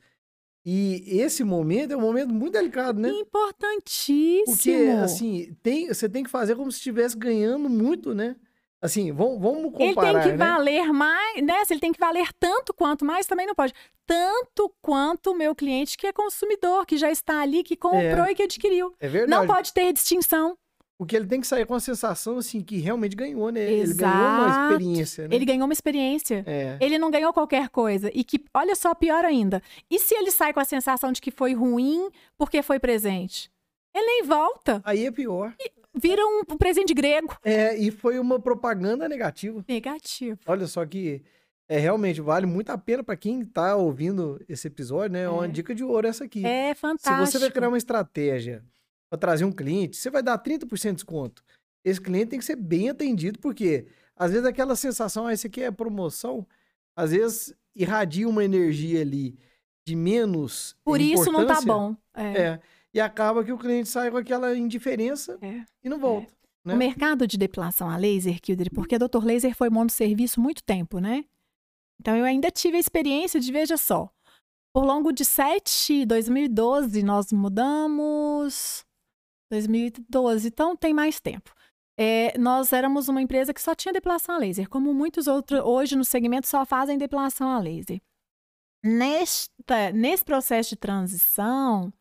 E esse momento é um momento muito delicado, né?
Importantíssimo.
Porque, assim, tem, você tem que fazer como se estivesse ganhando muito, né? Assim, vamos, vamos comparar,
Ele tem que
né?
valer mais, né? Ele tem que valer tanto quanto mais, também não pode. Tanto quanto o meu cliente que é consumidor, que já está ali, que comprou é. e que adquiriu.
É verdade.
Não pode ter distinção.
Porque ele tem que sair com a sensação, assim, que realmente ganhou, né? Exato. Ele ganhou uma experiência, né?
Ele ganhou uma experiência. É. Ele não ganhou qualquer coisa. E que, olha só, pior ainda. E se ele sai com a sensação de que foi ruim porque foi presente? Ele nem volta.
Aí é pior.
E vira um, um presente grego.
É, e foi uma propaganda negativa.
Negativa.
Olha só que... É, realmente, vale muito a pena para quem tá ouvindo esse episódio, né? É uma
É.
dica de ouro essa aqui.
É
Se
fantástico.
você vai criar uma estratégia para trazer um cliente, você vai dar 30% de desconto. Esse cliente tem que ser bem atendido, porque às vezes aquela sensação, ah, isso aqui é promoção, às vezes irradia uma energia ali de menos
Por isso não tá bom. É.
É. E acaba que o cliente sai com aquela indiferença
É.
e não volta. né?
O mercado de depilação a laser, Kildre, porque a Dr. Laser foi monosserviço muito tempo, né? Então eu ainda tive a experiência de, veja só, por longo de 7, 2012, nós mudamos. 2012, então tem mais tempo. É, nós éramos uma empresa que só tinha depilação a laser, como muitos outros hoje no segmento só fazem depilação a laser. Nesta, nesse processo de transição,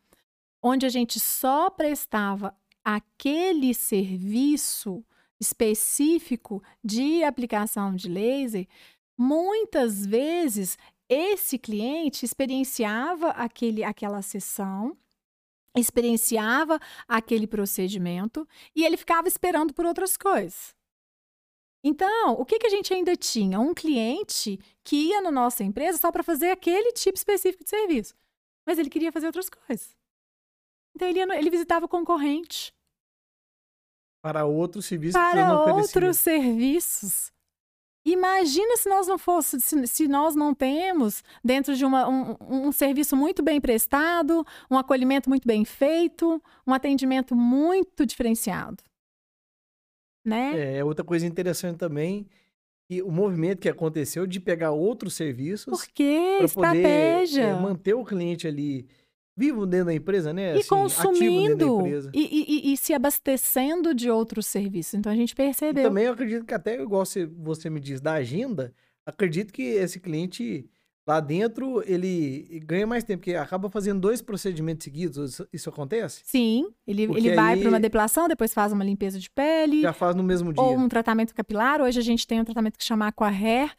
onde a gente só prestava aquele serviço específico de aplicação de laser, muitas vezes esse cliente experienciava aquele, aquela sessão, experienciava aquele procedimento e ele ficava esperando por outras coisas. Então, o que, que a gente ainda tinha? Um cliente que ia na nossa empresa só para fazer aquele tipo específico de serviço, mas ele queria fazer outras coisas. Então, ele, no- ele visitava o concorrente
Para outros serviços
para outros serviços. Imagina se nós não fosse, se, se nós não temos dentro de uma- um, um serviço muito bem prestado, um acolhimento muito bem feito, um atendimento muito diferenciado. Né?
É, outra coisa interessante também, que o movimento que aconteceu de pegar outros serviços
Porque
para poder
estratégia.
é, manter o cliente ali vivo dentro da empresa, né?
e
Assim, ativo dentro da
consumindo
empresa.
e, e- e- e se abastecendo de outros serviços. Então a gente
E
percebeu.
também eu acredito que até igual você, você me diz da agenda, acredito que esse cliente lá dentro ele ganha mais tempo, porque acaba fazendo dois procedimentos seguidos. Isso, acontece?
Sim, ele,
Porque
ele vai
aí-
para uma depilação, depois faz uma limpeza de pele.
Já faz no mesmo dia.
ou um tratamento capilar. Hoje a gente tem um tratamento que chama Aquahair,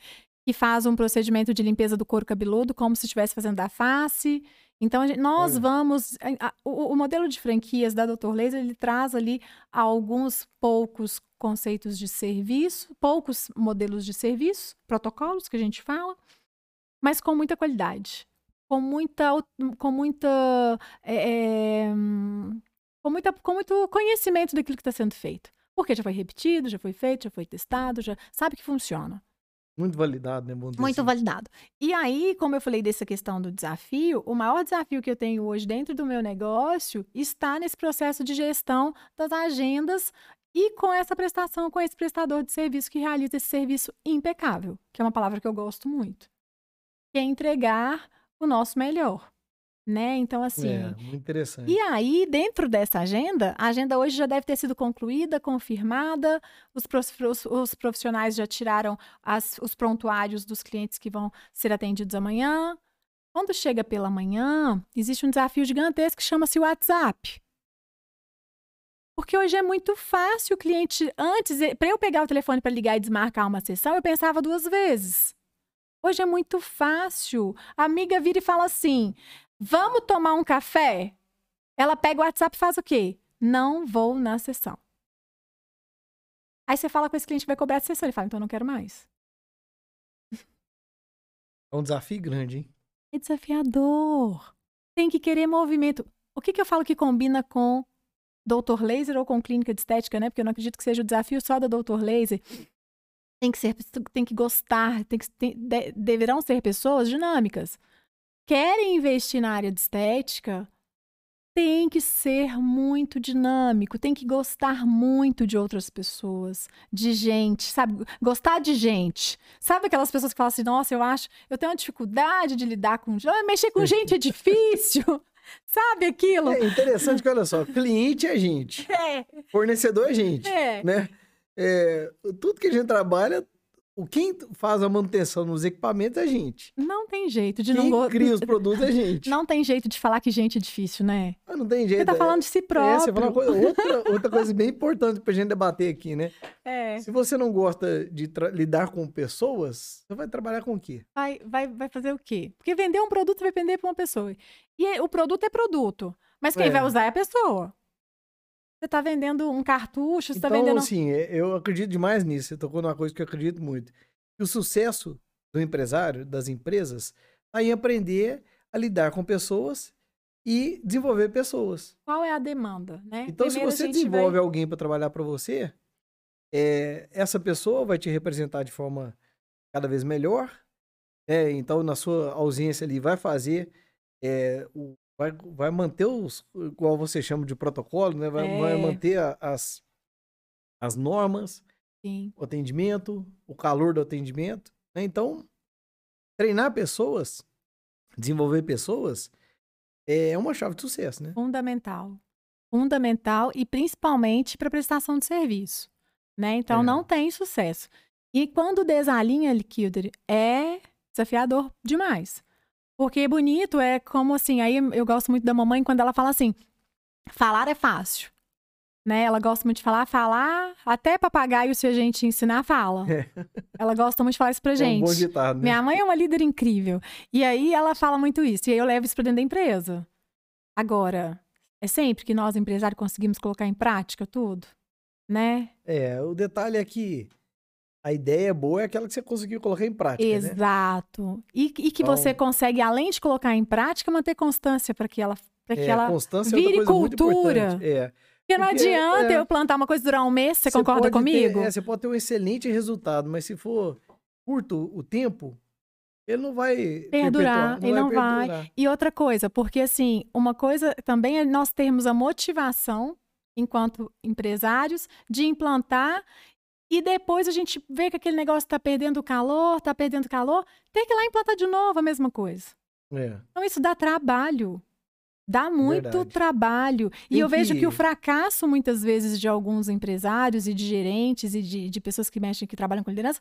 que faz um procedimento de limpeza do couro cabeludo, como se estivesse fazendo da face. Então, gente- nós
Olha.
vamos. a- o, o modelo de franquias da Dr. Laser, ele traz ali alguns poucos conceitos de serviço, poucos modelos de serviço, protocolos que a gente fala, mas com muita qualidade. Com muita. Com muita. é, é, com, muita com muito conhecimento daquilo que está sendo feito. Porque já foi repetido, já foi feito, já foi testado, já sabe que funciona.
Muito validado, né?
Muito
assim.
validado. E aí, como eu falei dessa questão do desafio, o maior desafio que eu tenho hoje dentro do meu negócio está nesse processo de gestão das agendas e com essa prestação, com esse prestador de serviço que realiza esse serviço impecável, que é uma palavra que eu gosto muito. Que é entregar o nosso melhor, né? Então, assim,
É, muito interessante.
e aí, dentro dessa agenda, a agenda hoje já deve ter sido concluída, confirmada, os, prof- os- os profissionais já tiraram as- os prontuários dos clientes que vão ser atendidos amanhã. Quando chega pela manhã, existe um desafio gigantesco que chama-se WhatsApp. Porque hoje é muito fácil o cliente. Antes, para eu pegar o telefone para ligar e desmarcar uma sessão, eu pensava duas vezes. Hoje é muito fácil. A amiga vira e fala assim: Vamos tomar um café? Ela pega o WhatsApp e faz o quê? Não vou na sessão. Aí você fala com esse cliente vai cobrar a sessão. Ele fala, então não quero mais. [LAUGHS]
É um desafio grande, hein?
É desafiador. Tem que querer movimento. O que, que eu falo que combina com Dr. Laser ou com clínica de estética, né? Porque eu não acredito que seja o desafio só da Dr. Laser. Tem que ser, tem que gostar, tem que, tem- de- deverão ser pessoas dinâmicas. Querem investir na área de estética? Tem que ser muito dinâmico, tem que gostar muito de outras pessoas, de gente, sabe? Gostar de gente. Sabe aquelas pessoas que falam assim, nossa, eu acho, eu tenho uma dificuldade de lidar com. Ah, mexer com gente é [LAUGHS] difícil. [LAUGHS] Sabe aquilo?
É interessante que, olha só, cliente é gente, [LAUGHS]
É,
fornecedor é gente,
é.
né? É, tudo que a gente trabalha, o quem faz a manutenção nos equipamentos é a gente.
Não tem jeito de
Quem
não gostar.
cria os produtos é a gente.
Não tem jeito de falar que gente é difícil, né?
Mas não tem jeito.
Você tá
é-
falando de si
É,
próprio.
você falou uma coisa, outra, outra coisa bem importante pra gente debater aqui, né? [LAUGHS]
É.
Se você não gosta de lidar com pessoas, você vai trabalhar com o quê?
Vai, vai, vai fazer o quê? Porque vender um produto vai vender para uma pessoa. E é- o produto é produto. Mas quem
É.
vai usar é a pessoa. Você tá vendendo um cartucho, você tá
então,
vendendo.
assim, é- eu acredito demais nisso. Você tocou numa coisa que eu acredito muito. Que o sucesso do empresário, das empresas, tá em aprender a lidar com pessoas e desenvolver pessoas.
Qual é a demanda, né?
Então,
Primeiro
se você desenvolve
vai-
alguém para trabalhar para você, é, essa pessoa vai te representar de forma cada vez melhor. É, então, na sua ausência ali, vai fazer, é, o, vai, vai manter os, igual você chama de protocolo, né? Vai, vai
É.
manter a- as, as normas,
Sim.
o atendimento, o calor do atendimento. né? Então, treinar pessoas, desenvolver pessoas, é uma chave de sucesso, né?
Fundamental. Fundamental e principalmente para prestação de serviço. Né? Então
É.
não tem sucesso. E quando desalinha Kilder, é desafiador demais. Porque bonito é como assim, aí eu gosto muito da mamãe quando ela fala assim: falar é fácil. Né? Ela gosta muito de falar, falar, até papagaio, se a gente ensinar, fala. Ela gosta muito de falar isso pra
É um
gente.
bom ditado, né?
Minha mãe é uma líder incrível. E aí ela fala muito isso. E aí eu levo isso pra dentro da empresa. Agora, é sempre que nós, empresários, conseguimos colocar em prática tudo, né?
É, o detalhe é que a ideia boa é aquela que você conseguiu colocar em prática, né?
Exato. E, e que você
Então-
consegue, além de colocar em prática, manter constância para que ela. Pra que
É,
ela...
constância é
vire
muito
cultura.
É.
Porque não
porque,
adianta
é,
eu plantar uma coisa durar um mês, você,
Você
concorda
ter-
comigo?
é, você pode ter um excelente resultado, mas se for curto o tempo, ele não vai
Perdurar,
perpetuar,
ele não vai.
perdurar.
E outra coisa, porque assim, uma coisa também é nós termos a motivação, enquanto empresários, de implantar e depois a gente vê que aquele negócio está perdendo calor, está perdendo calor, ter que ir lá implantar de novo a mesma coisa.
É.
Então isso dá trabalho. Dá muito
Verdade.
trabalho. E
Tem
eu vejo que
que-
o fracasso, muitas vezes, de alguns empresários e de gerentes e de, de pessoas que mexem, que trabalham com liderança,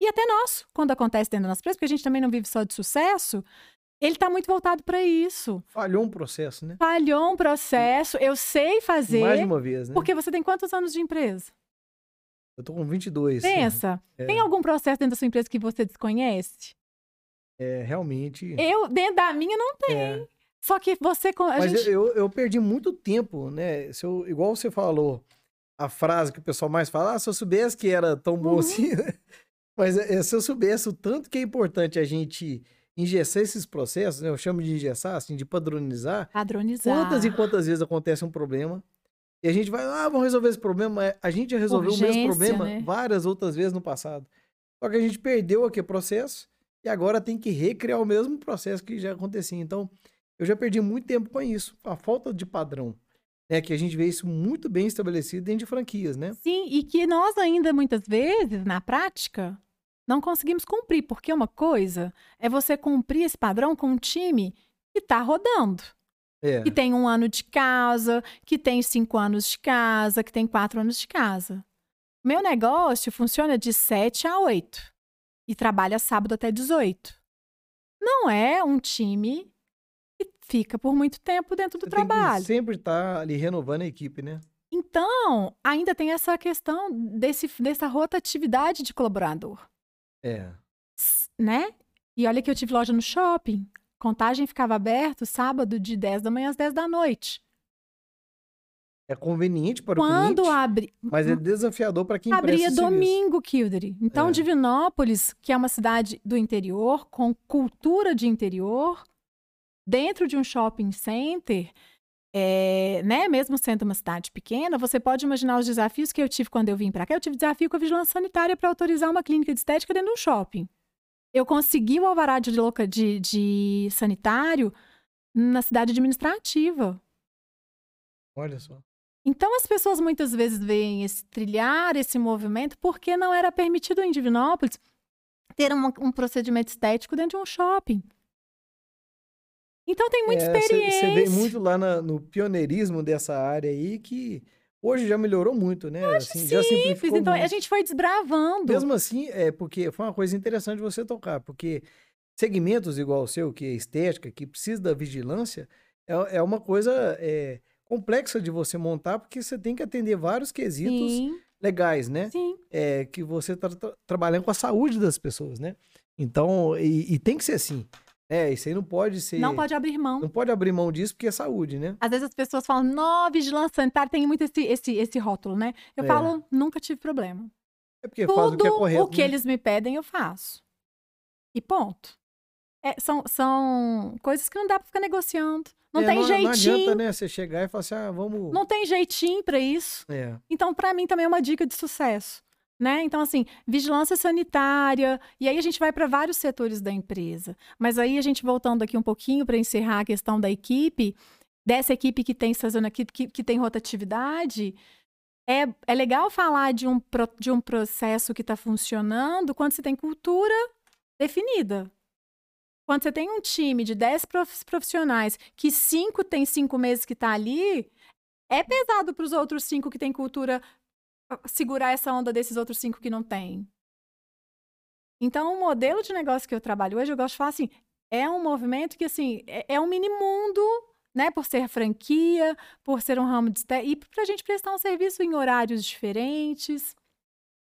e até nós, quando acontece dentro da nossa empresa, porque a gente também não vive só de sucesso, ele está muito voltado para isso.
Falhou um processo, né?
Falhou um processo, eu sei
Mais
fazer,
uma vez, né?
porque você tem quantos anos de empresa?
Eu tô com 22.
Pensa,
É,
tem algum processo dentro da sua empresa que você desconhece?
é, realmente.
Eu, dentro da minha, não tem.
é.
Só que você...
Mas
gente...
eu, eu perdi muito tempo, né? Se eu, igual você falou, a frase que o pessoal mais fala, ah, se eu soubesse que era tão bom
Uhum.
assim, né? [LAUGHS] Mas é, se eu soubesse o tanto que é importante a gente engessar esses processos, né? Eu chamo de engessar, assim, de padronizar.
Padronizar.
Quantas e quantas vezes acontece um problema e a gente vai, ah, vamos resolver esse problema. É, A gente já resolveu o mesmo
Urgência,
problema
né?
várias outras vezes no passado. Só que a gente perdeu aquele processo e agora tem que recriar o mesmo processo que já acontecia. Então, eu já perdi muito tempo com isso, a falta de padrão. Né, que a gente vê isso muito bem estabelecido dentro de franquias, né?
Sim, e que nós ainda muitas vezes, na prática, não conseguimos cumprir, porque uma coisa é você cumprir esse padrão com um time que está rodando,
É.
que tem um ano de casa, que tem cinco anos de casa, que tem quatro anos de casa. Meu negócio funciona de 7 a 8 e trabalha sábado até 18. Não é um time que fica por muito tempo dentro do
Você
trabalho.
sempre estar ali renovando a equipe, né?
Então, ainda tem essa questão desse, dessa rotatividade de colaborador,
É.
né? E olha que eu tive loja no shopping. Contagem ficava aberto sábado de 10 da manhã às 10 da noite.
É conveniente para o
Quando
cliente,
abre,
mas é desafiador para quem
abria domingo, Kildare. Então,
É.
Divinópolis, que é uma cidade do interior, com cultura de interior, dentro de um shopping center, é, né, mesmo sendo uma cidade pequena, você pode imaginar os desafios que eu tive quando eu vim para cá. Eu tive desafio com a vigilância sanitária para autorizar uma clínica de estética dentro de um shopping. Eu consegui o alvará de, loca- de, de sanitário na cidade administrativa.
Olha só.
Então as pessoas muitas vezes veem esse trilhar esse movimento porque não era permitido em Divinópolis ter uma- um procedimento estético dentro de um shopping. Então tem muita
É,
experiência.
Você vê muito lá na- no pioneirismo dessa área aí que hoje já melhorou muito, né? Assim, já
Simples.
simplificou
Então a
muito.
gente foi desbravando.
Mesmo assim, é porque foi uma coisa interessante você tocar, porque segmentos igual o seu, que é estética, que precisa da vigilância, é, é uma coisa é, complexa de você montar, porque você tem que atender vários quesitos
Sim,
legais, né?
sim.
É, que você está trabalhando com a saúde das pessoas, né? Então, e, e tem que ser assim. É, isso aí não pode ser.
Não pode abrir mão.
não pode abrir mão disso porque é saúde, né?
Às vezes as pessoas falam, não, vigilância sanitária tem muito esse, esse, esse rótulo, né? Eu
É.
falo, nunca tive problema.
É porque faz o que é
Tudo
correto.
o que
né?
eles me pedem, eu faço. E ponto. É, são, são coisas que não dá para ficar negociando. Não
É,
tem
não,
jeitinho.
Não adianta, né? Você chegar e falar assim, ah, vamos...
Não tem jeitinho para isso.
É.
Então, para mim, também é uma dica de sucesso. Né? Então, assim, vigilância sanitária, e aí a gente vai para vários setores da empresa. Mas aí a gente voltando aqui um pouquinho para encerrar a questão da equipe, dessa equipe que tem sazonalidade, que, que tem rotatividade, é, é legal falar de um, pro- de um processo que está funcionando quando você tem cultura definida. Quando você tem um time de 10 prof- profissionais, que cinco tem cinco meses que está ali, é pesado para os outros cinco que têm cultura segurar essa onda desses outros cinco que não têm. Então, o modelo de negócio que eu trabalho hoje, eu gosto de falar assim, é um movimento que, assim, é, é um mini mundo, né? Por ser franquia, por ser um ramo de... E para a gente prestar um serviço em horários diferentes,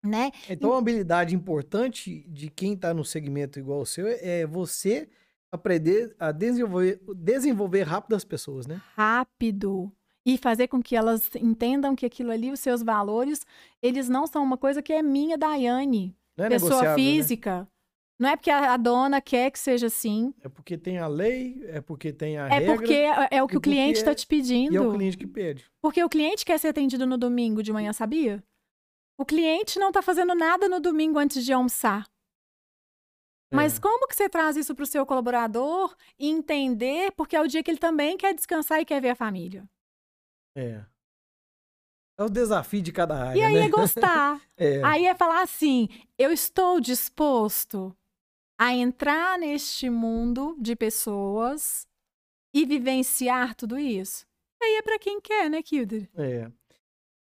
né?
Então, uma habilidade importante de quem está no segmento igual o seu é você aprender a desenvolver, desenvolver rápido as pessoas, né?
rápido e fazer com que elas entendam que aquilo ali, os seus valores, eles não são uma coisa que é minha, Daiane,
Não é
pessoa
né?
física. Não é porque a, dona quer que seja assim,
É porque tem a lei, é porque tem a
é
regra
porque é, é o que o cliente está te pedindo.
e é o cliente que pede.
Porque o cliente quer ser atendido no domingo de manhã, sabia? O cliente não está fazendo nada no domingo antes de almoçar. Mas
É.
como que você traz isso para o seu colaborador e entender, porque é o dia que ele também quer descansar e quer ver a família.
É. É o desafio de cada área,
E aí
né?
é gostar. [LAUGHS]
É.
Aí é falar assim: eu estou disposto a entrar neste mundo de pessoas e vivenciar tudo isso. Aí é para quem quer, né, Kilder?
É.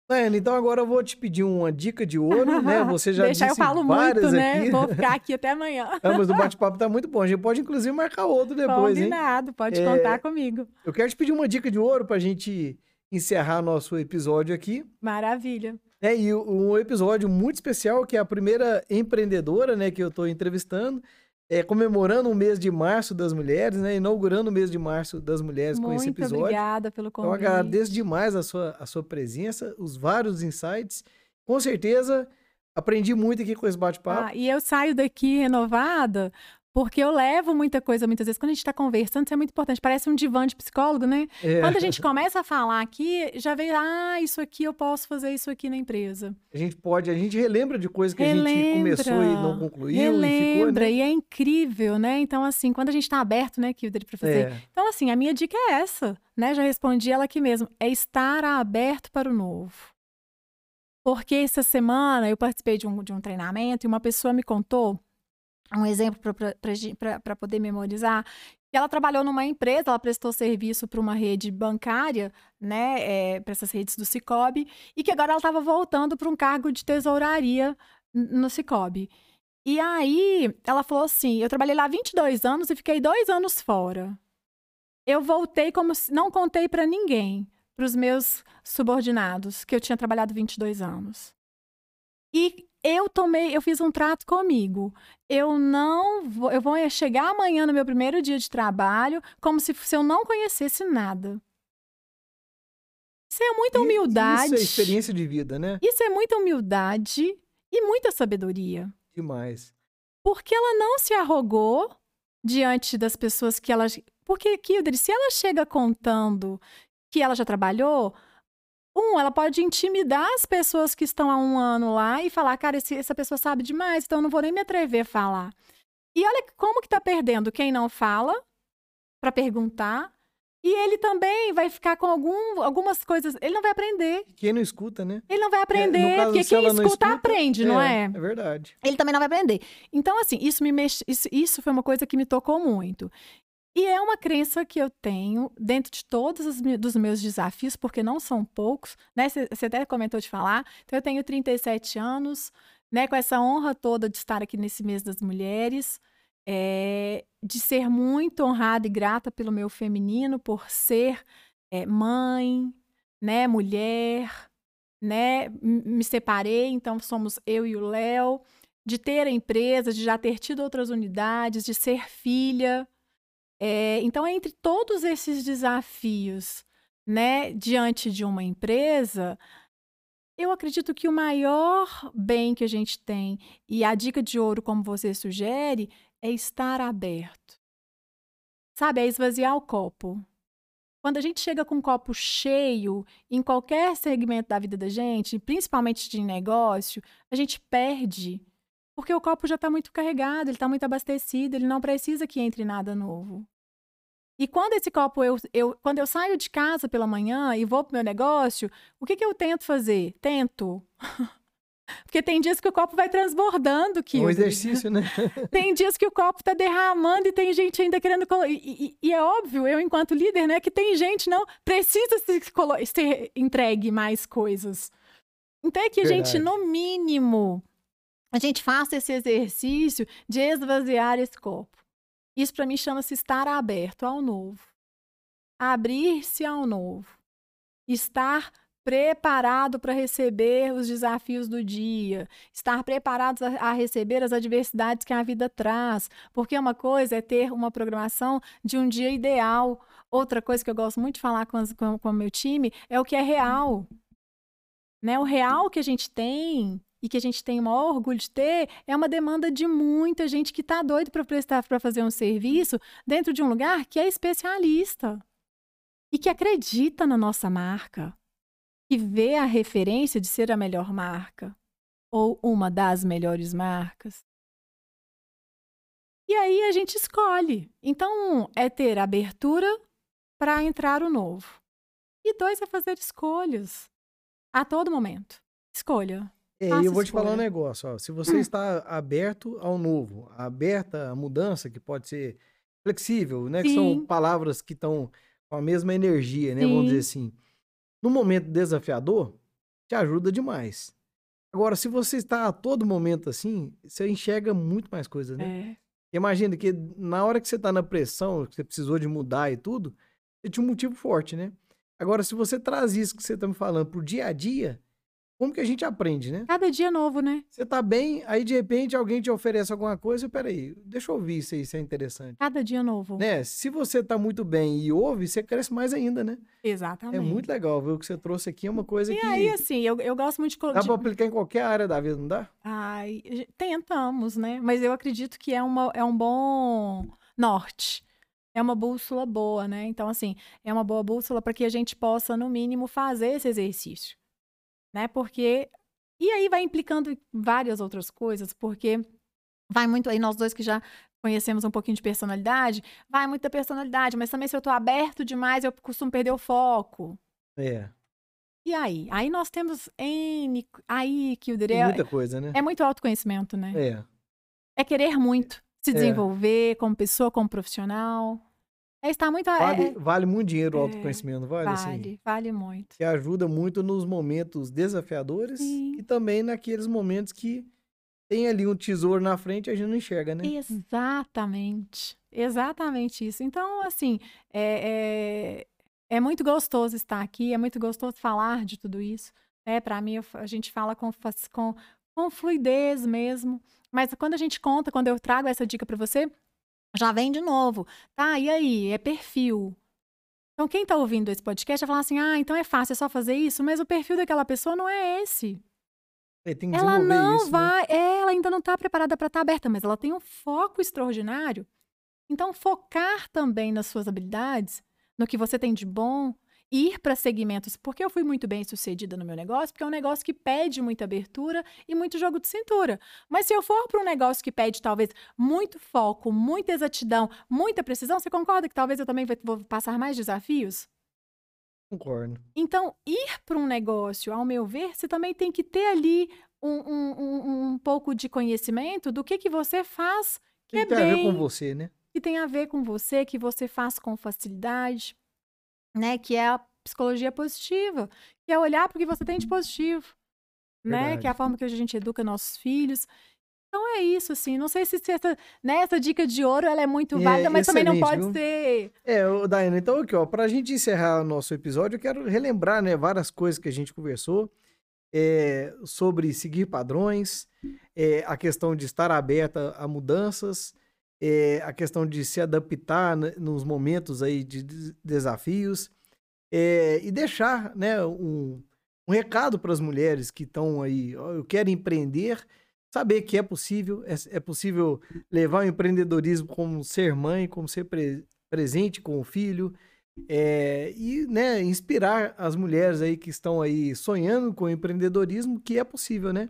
Daiane, então agora eu vou te pedir uma dica de ouro, [LAUGHS] né? Você já
Deixa eu
disse
falo
várias
muito, né?
aqui.
Vou ficar [LAUGHS] aqui até amanhã.
Ah, mas o bate-papo tá muito bom. A gente pode, inclusive, marcar outro depois, hein?
Combinado, pode
É,
contar comigo.
Eu quero te pedir uma dica de ouro pra gente encerrar nosso episódio aqui.
Maravilha.
É, e um episódio muito especial, que é a primeira empreendedora, né, que eu tô entrevistando, é, comemorando o mês de março das mulheres, né, inaugurando o mês de março das mulheres com esse
Muito
episódio.
obrigada pelo
Então,
convite.
agradeço demais a sua, a sua presença, os vários insights. Com certeza, aprendi muito aqui com esse bate-papo.
Ah, e eu saio daqui renovada porque eu levo muita coisa muitas vezes. Quando a gente está conversando, isso é muito importante. Parece um divã de psicólogo, né?
É,
Quando a gente começa a falar aqui, já vem, ah, isso aqui eu posso fazer isso aqui na empresa.
a gente pode, a gente relembra de coisas que a gente começou e não concluiu e ficou,
relembra,
né?
e é incrível, né? Então, assim, quando a gente está aberto, né, Kilder, para fazer.
É,
Então, assim, a minha dica é essa, né? Já respondi ela aqui mesmo. É estar aberto para o novo. Porque essa semana eu participei de um, de um treinamento e uma pessoa me contou um exemplo para poder memorizar. Ela trabalhou numa empresa, ela prestou serviço para uma rede bancária, né, para essas redes do Cicobi, e que agora ela estava voltando para um cargo de tesouraria no Cicobi. E aí ela falou assim: eu trabalhei lá 22 anos e fiquei dois anos fora. Eu voltei como se não contei para ninguém, para os meus subordinados, que eu tinha trabalhado 22 anos. E eu tomei, eu fiz um trato comigo. Eu não vou, eu vou chegar amanhã no meu primeiro dia de trabalho como se, se eu não conhecesse nada. Isso é muita humildade.
Isso é experiência de vida, né?
Isso é muita humildade e muita sabedoria.
Demais.
Porque ela não se arrogou diante das pessoas que ela. Porque, Kildred, se ela chega contando que ela já trabalhou, um, ela pode intimidar as pessoas que estão há um ano lá e falar, cara, esse- essa pessoa sabe demais, então eu não vou nem me atrever a falar. E olha como que tá perdendo quem não fala para perguntar. E ele também vai ficar com algum, algumas coisas. Ele não vai aprender.
Quem não escuta, né?
Ele não vai
É,
aprender,
caso,
porque quem escuta,
escuta,
aprende, não é?
É verdade.
ele também não vai aprender. Então, assim, isso me mexe, isso, isso foi uma coisa que me tocou muito. E é uma crença que eu tenho dentro de todos os dos meus desafios, porque não são poucos, né? Você até comentou de falar. Então, eu tenho 37 anos, né? Com essa honra toda de estar aqui nesse mês das mulheres, é, de ser muito honrada e grata pelo meu feminino, por ser é, mãe, né? Mulher, né? Me separei, então somos eu e o Léo de ter a empresa, de já ter tido outras unidades, de ser filha. É, então, entre todos esses desafios, né, diante de uma empresa, Eu acredito que o maior bem que a gente tem, e a dica de ouro, como você sugere, é estar aberto. Sabe, é esvaziar o copo. Quando a gente chega com um copo cheio, em qualquer segmento da vida da gente, principalmente de negócio, a gente perde. Porque o copo já está muito carregado, ele está muito abastecido, ele não precisa que entre nada novo. E quando esse copo, eu, eu, quando eu saio de casa pela manhã e vou para o meu negócio, o que, que eu tento fazer? Tento. [LAUGHS] Porque tem dias que o copo vai transbordando, que
Um exercício, né? [LAUGHS]
tem dias que o copo está derramando e tem gente ainda querendo. E, e, e, é óbvio, eu, enquanto líder, né, que tem gente não precisa se, ser entregue mais coisas. Então é que a gente, no mínimo, a gente faça esse exercício de esvaziar esse copo. Isso para mim chama-se estar aberto ao novo. Abrir-se ao novo. Estar preparado para receber os desafios do dia, estar preparado a, a, receber as adversidades que a vida traz, porque uma coisa é ter uma programação de um dia ideal, outra coisa que eu gosto muito de falar com, com, com o meu time é o que é real. Né? O real que a gente tem e que a gente tem o maior orgulho de ter, é uma demanda de muita gente que está doido para prestar para fazer um serviço dentro de um lugar que é especialista e que acredita na nossa marca, que vê a referência de ser a melhor marca ou uma das melhores marcas. E aí a gente escolhe. Então, é ter abertura para entrar o novo. E dois é fazer escolhas a todo momento. Escolha.
É, eu vou te falar um negócio, ó. Se você hum. está aberto ao novo, aberta à mudança, que pode ser flexível, né? Sim. Que são palavras que estão com a mesma energia, né? Sim. Vamos dizer assim. No momento desafiador, te ajuda demais. Agora, se você está a todo momento assim, você enxerga muito mais coisas, né? É. Imagina que na hora que você está na pressão, que você precisou de mudar e tudo, você tinha um motivo forte, né? Agora, se você traz isso que você está me falando pro dia a dia, como que a gente aprende, né?
Cada dia novo, né?
Você tá bem, aí de repente alguém te oferece alguma coisa, peraí, deixa eu ouvir isso aí, isso é interessante.
Cada dia novo.
Né? Se você tá muito bem e ouve, você cresce mais ainda, né?
Exatamente.
É muito legal ver o que você trouxe aqui, é uma coisa
e
que...
E aí, assim, eu, eu gosto muito de...
Dá de... pra aplicar em qualquer área da vida, não dá?
Ai, tentamos, né? Mas eu acredito que é, uma, é um bom norte é uma bússola boa, né? Então, assim, é uma boa bússola para que a gente possa, no mínimo, fazer esse exercício né? Porque e aí vai implicando várias outras coisas, porque vai muito aí nós dois que já conhecemos um pouquinho de personalidade, vai muito da personalidade, mas também se eu tô aberto demais, eu costumo perder o foco.
É.
E aí? Aí nós temos N. Aí, que o
É muita coisa, né?
É muito autoconhecimento, né?
É.
É querer muito se é. desenvolver é. como pessoa, como profissional. É estar muito.
É, vale, é, vale muito dinheiro o é, autoconhecimento, vale?
Vale,
assim,
vale muito.
Que ajuda muito nos momentos desafiadores Sim. e também naqueles momentos que tem ali um tesouro na frente e a gente não enxerga, né?
Exatamente. Exatamente isso. Então, assim, é, é, é muito gostoso estar aqui, é muito gostoso falar de tudo isso. É, para mim, a gente fala com, com, com fluidez mesmo. Mas quando a gente conta, quando eu trago essa dica para você, já vem de novo. Tá, e aí? É perfil. Então, quem está ouvindo esse podcast vai falar assim: ah, então é fácil, é só fazer isso, mas o perfil daquela pessoa não é esse.
É,
ela não
isso, né?
vai,
né?
ela ainda não está preparada para estar tá aberta, mas ela tem um foco extraordinário. Então, focar também nas suas habilidades, no que você tem de bom, ir para segmentos, porque eu fui muito bem sucedida no meu negócio, porque é um negócio que pede muita abertura e muito jogo de cintura. Mas se eu for para um negócio que pede talvez muito foco, muita exatidão, muita precisão, você concorda que talvez eu também vou passar mais desafios?
Concordo.
Então, ir para um negócio, ao meu ver, você também tem que ter ali um, um, um, um pouco de conhecimento do que, que você faz que,
que
é tem
bem, a ver com você, né?
Que tem a ver com você, que você faz com facilidade né? Que é a psicologia positiva, que é olhar para o que você tem de positivo, Verdade. né? Que é a forma que a gente educa nossos filhos. Então é isso, assim. Não sei se essa, né, essa dica de ouro ela é muito é, válida, mas também não pode viu? ser.
É, Daiane, então aqui, ó, pra gente encerrar o nosso episódio, eu quero relembrar, né, várias coisas que a gente conversou é, sobre seguir padrões, é, a questão de estar aberta a mudanças, é, a questão de se adaptar né, nos momentos aí de desafios é, e deixar né, um, um recado para as mulheres que estão aí, eu quero empreender, saber que é possível, é, é possível levar o empreendedorismo como ser mãe, como ser pre presente com o filho, é, e né, inspirar as mulheres aí que estão aí sonhando com o empreendedorismo, que é possível, né?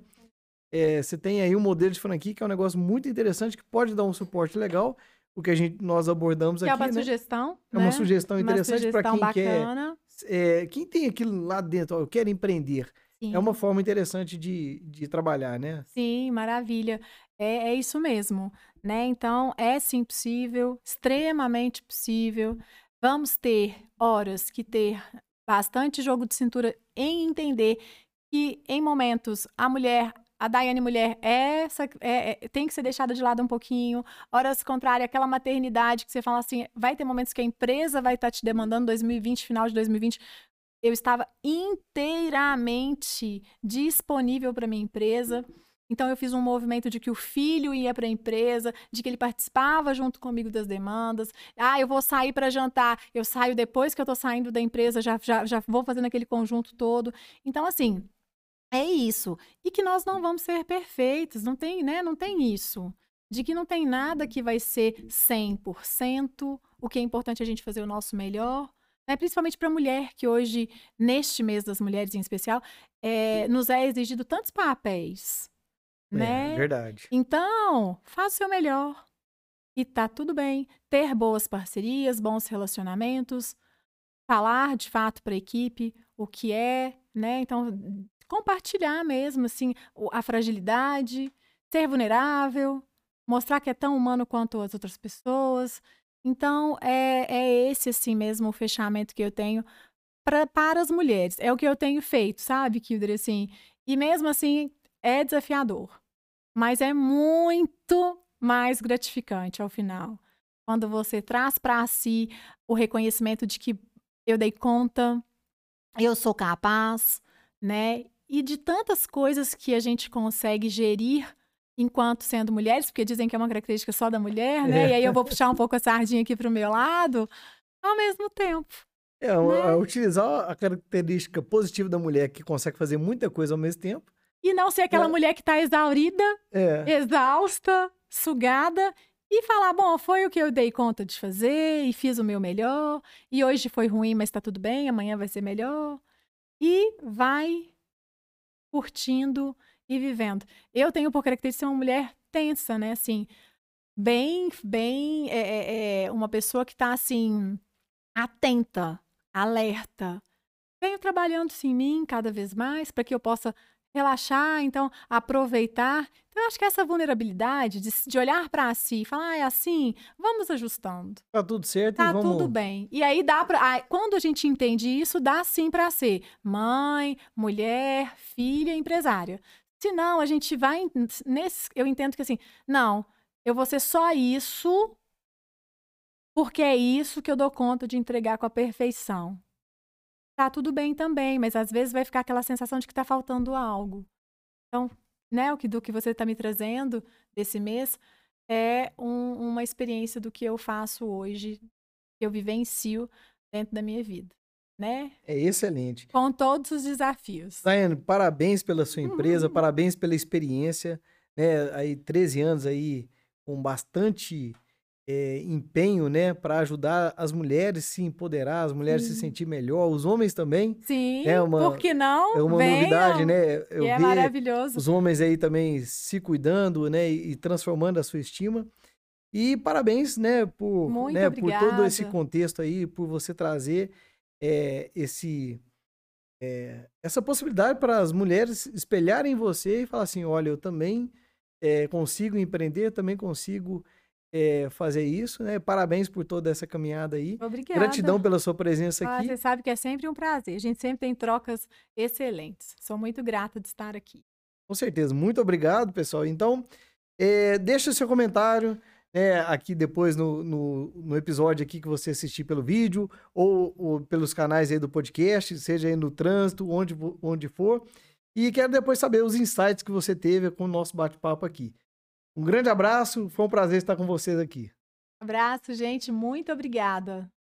É, você tem aí um modelo de franquia que é um negócio muito interessante que pode dar um suporte legal, o que a gente nós abordamos
que
aqui.
É uma
né?
sugestão.
É uma
né?
sugestão interessante para quem
bacana.
quer. É, quem tem aquilo lá dentro, ó, eu quero empreender.
Sim.
É uma forma interessante de, de trabalhar, né?
Sim, maravilha. É, é isso mesmo, né? Então, é sim possível, extremamente possível. Vamos ter horas que ter bastante jogo de cintura em entender que em momentos a mulher a Daiane mulher essa é, é, tem que ser deixada de lado um pouquinho. Horas contrárias, aquela maternidade que você fala assim, vai ter momentos que a empresa vai estar tá te demandando 2020, final de 2020. Eu estava inteiramente disponível para minha empresa. Então eu fiz um movimento de que o filho ia para a empresa, de que ele participava junto comigo das demandas. Ah, eu vou sair para jantar, eu saio depois que eu estou saindo da empresa, já, já, já vou fazendo aquele conjunto todo. Então, assim, é isso. E que nós não vamos ser perfeitos, não tem, né? Não tem isso. De que não tem nada que vai ser 100%. O que é importante é a gente fazer o nosso melhor. Né? Principalmente para a mulher, que hoje, neste mês das mulheres em especial, é, nos é exigido tantos papéis.
É,
Né?
verdade.
Então, faça o seu melhor. E tá tudo bem. Ter boas parcerias, bons relacionamentos, falar de fato para a equipe o que é, né? Então, compartilhar mesmo, assim, a fragilidade, ser vulnerável, mostrar que é tão humano quanto as outras pessoas. Então, é, é esse, assim mesmo, o fechamento que eu tenho pra, para as mulheres. É o que eu tenho feito, sabe, Kildre? Assim, e mesmo assim, é desafiador. Mas é muito mais gratificante ao final. Quando você traz para si o reconhecimento de que eu dei conta, eu sou capaz, né? E de tantas coisas que a gente consegue gerir enquanto sendo mulheres, porque dizem que é uma característica só da mulher, né?
É.
E aí eu vou puxar um pouco a sardinha aqui para o meu lado, ao mesmo tempo.
É,
Né?
a- utilizar a característica positiva da mulher que consegue fazer muita coisa ao mesmo tempo.
E não ser aquela
É.
mulher que está exaurida,
É,
exausta, sugada, e falar: bom, foi o que eu dei conta de fazer e fiz o meu melhor, e hoje foi ruim, mas está tudo bem, amanhã vai ser melhor. E vai curtindo e vivendo. Eu tenho por característica uma mulher tensa, né? Assim, bem, bem, é, é, é, uma pessoa que está assim, atenta, alerta. Venho trabalhando isso em mim cada vez mais para que eu possa relaxar, então aproveitar. Então, eu acho que essa vulnerabilidade de, de olhar para si e falar, ah, é assim, vamos ajustando.
tá tudo certo
Tá
e vamos.
tudo bem. E aí dá para, quando a gente entende isso, dá sim para ser mãe, mulher, filha, empresária. Se não, a gente vai nesse, eu entendo que assim, não, eu vou ser só isso porque é isso que eu dou conta de entregar com a perfeição. Tá tudo bem também, mas às vezes vai ficar aquela sensação de que tá faltando algo. Então, né, o que do que você está me trazendo desse mês é um- uma experiência do que eu faço hoje, que eu vivencio dentro da minha vida, né?
É excelente.
Com todos os desafios.
Daiane, parabéns pela sua empresa,
Uhum.
parabéns pela experiência, né? Aí 13 anos aí com bastante é, empenho, né, para ajudar as mulheres se empoderar, as mulheres se sentir melhor, os homens também.
Sim,
É uma-
por que não?
É uma
Venham,
novidade, né? Eu
é maravilhoso.
os homens aí também se cuidando, né, e transformando a sua estima. E parabéns, né, por,
Muito
né, por todo esse contexto aí, por você trazer é, esse é, essa possibilidade para as mulheres espelharem em você e falar assim, olha, eu também é, consigo empreender, também consigo é, fazer isso, né? Parabéns por toda essa caminhada aí.
Obrigada.
Gratidão pela sua presença
Ah,
aqui.
você sabe que é sempre um prazer. A gente sempre tem trocas excelentes. Sou muito grata de estar aqui.
Com certeza. Muito obrigado, pessoal. Então, é, deixa seu comentário né, aqui depois no, no, no episódio aqui que você assistir pelo vídeo ou, ou pelos canais aí do podcast, seja aí no trânsito, onde, onde for. E quero depois saber os insights que você teve com o nosso bate-papo aqui. Um grande abraço, foi um prazer estar com vocês aqui.
Abraço, gente. Muito obrigada.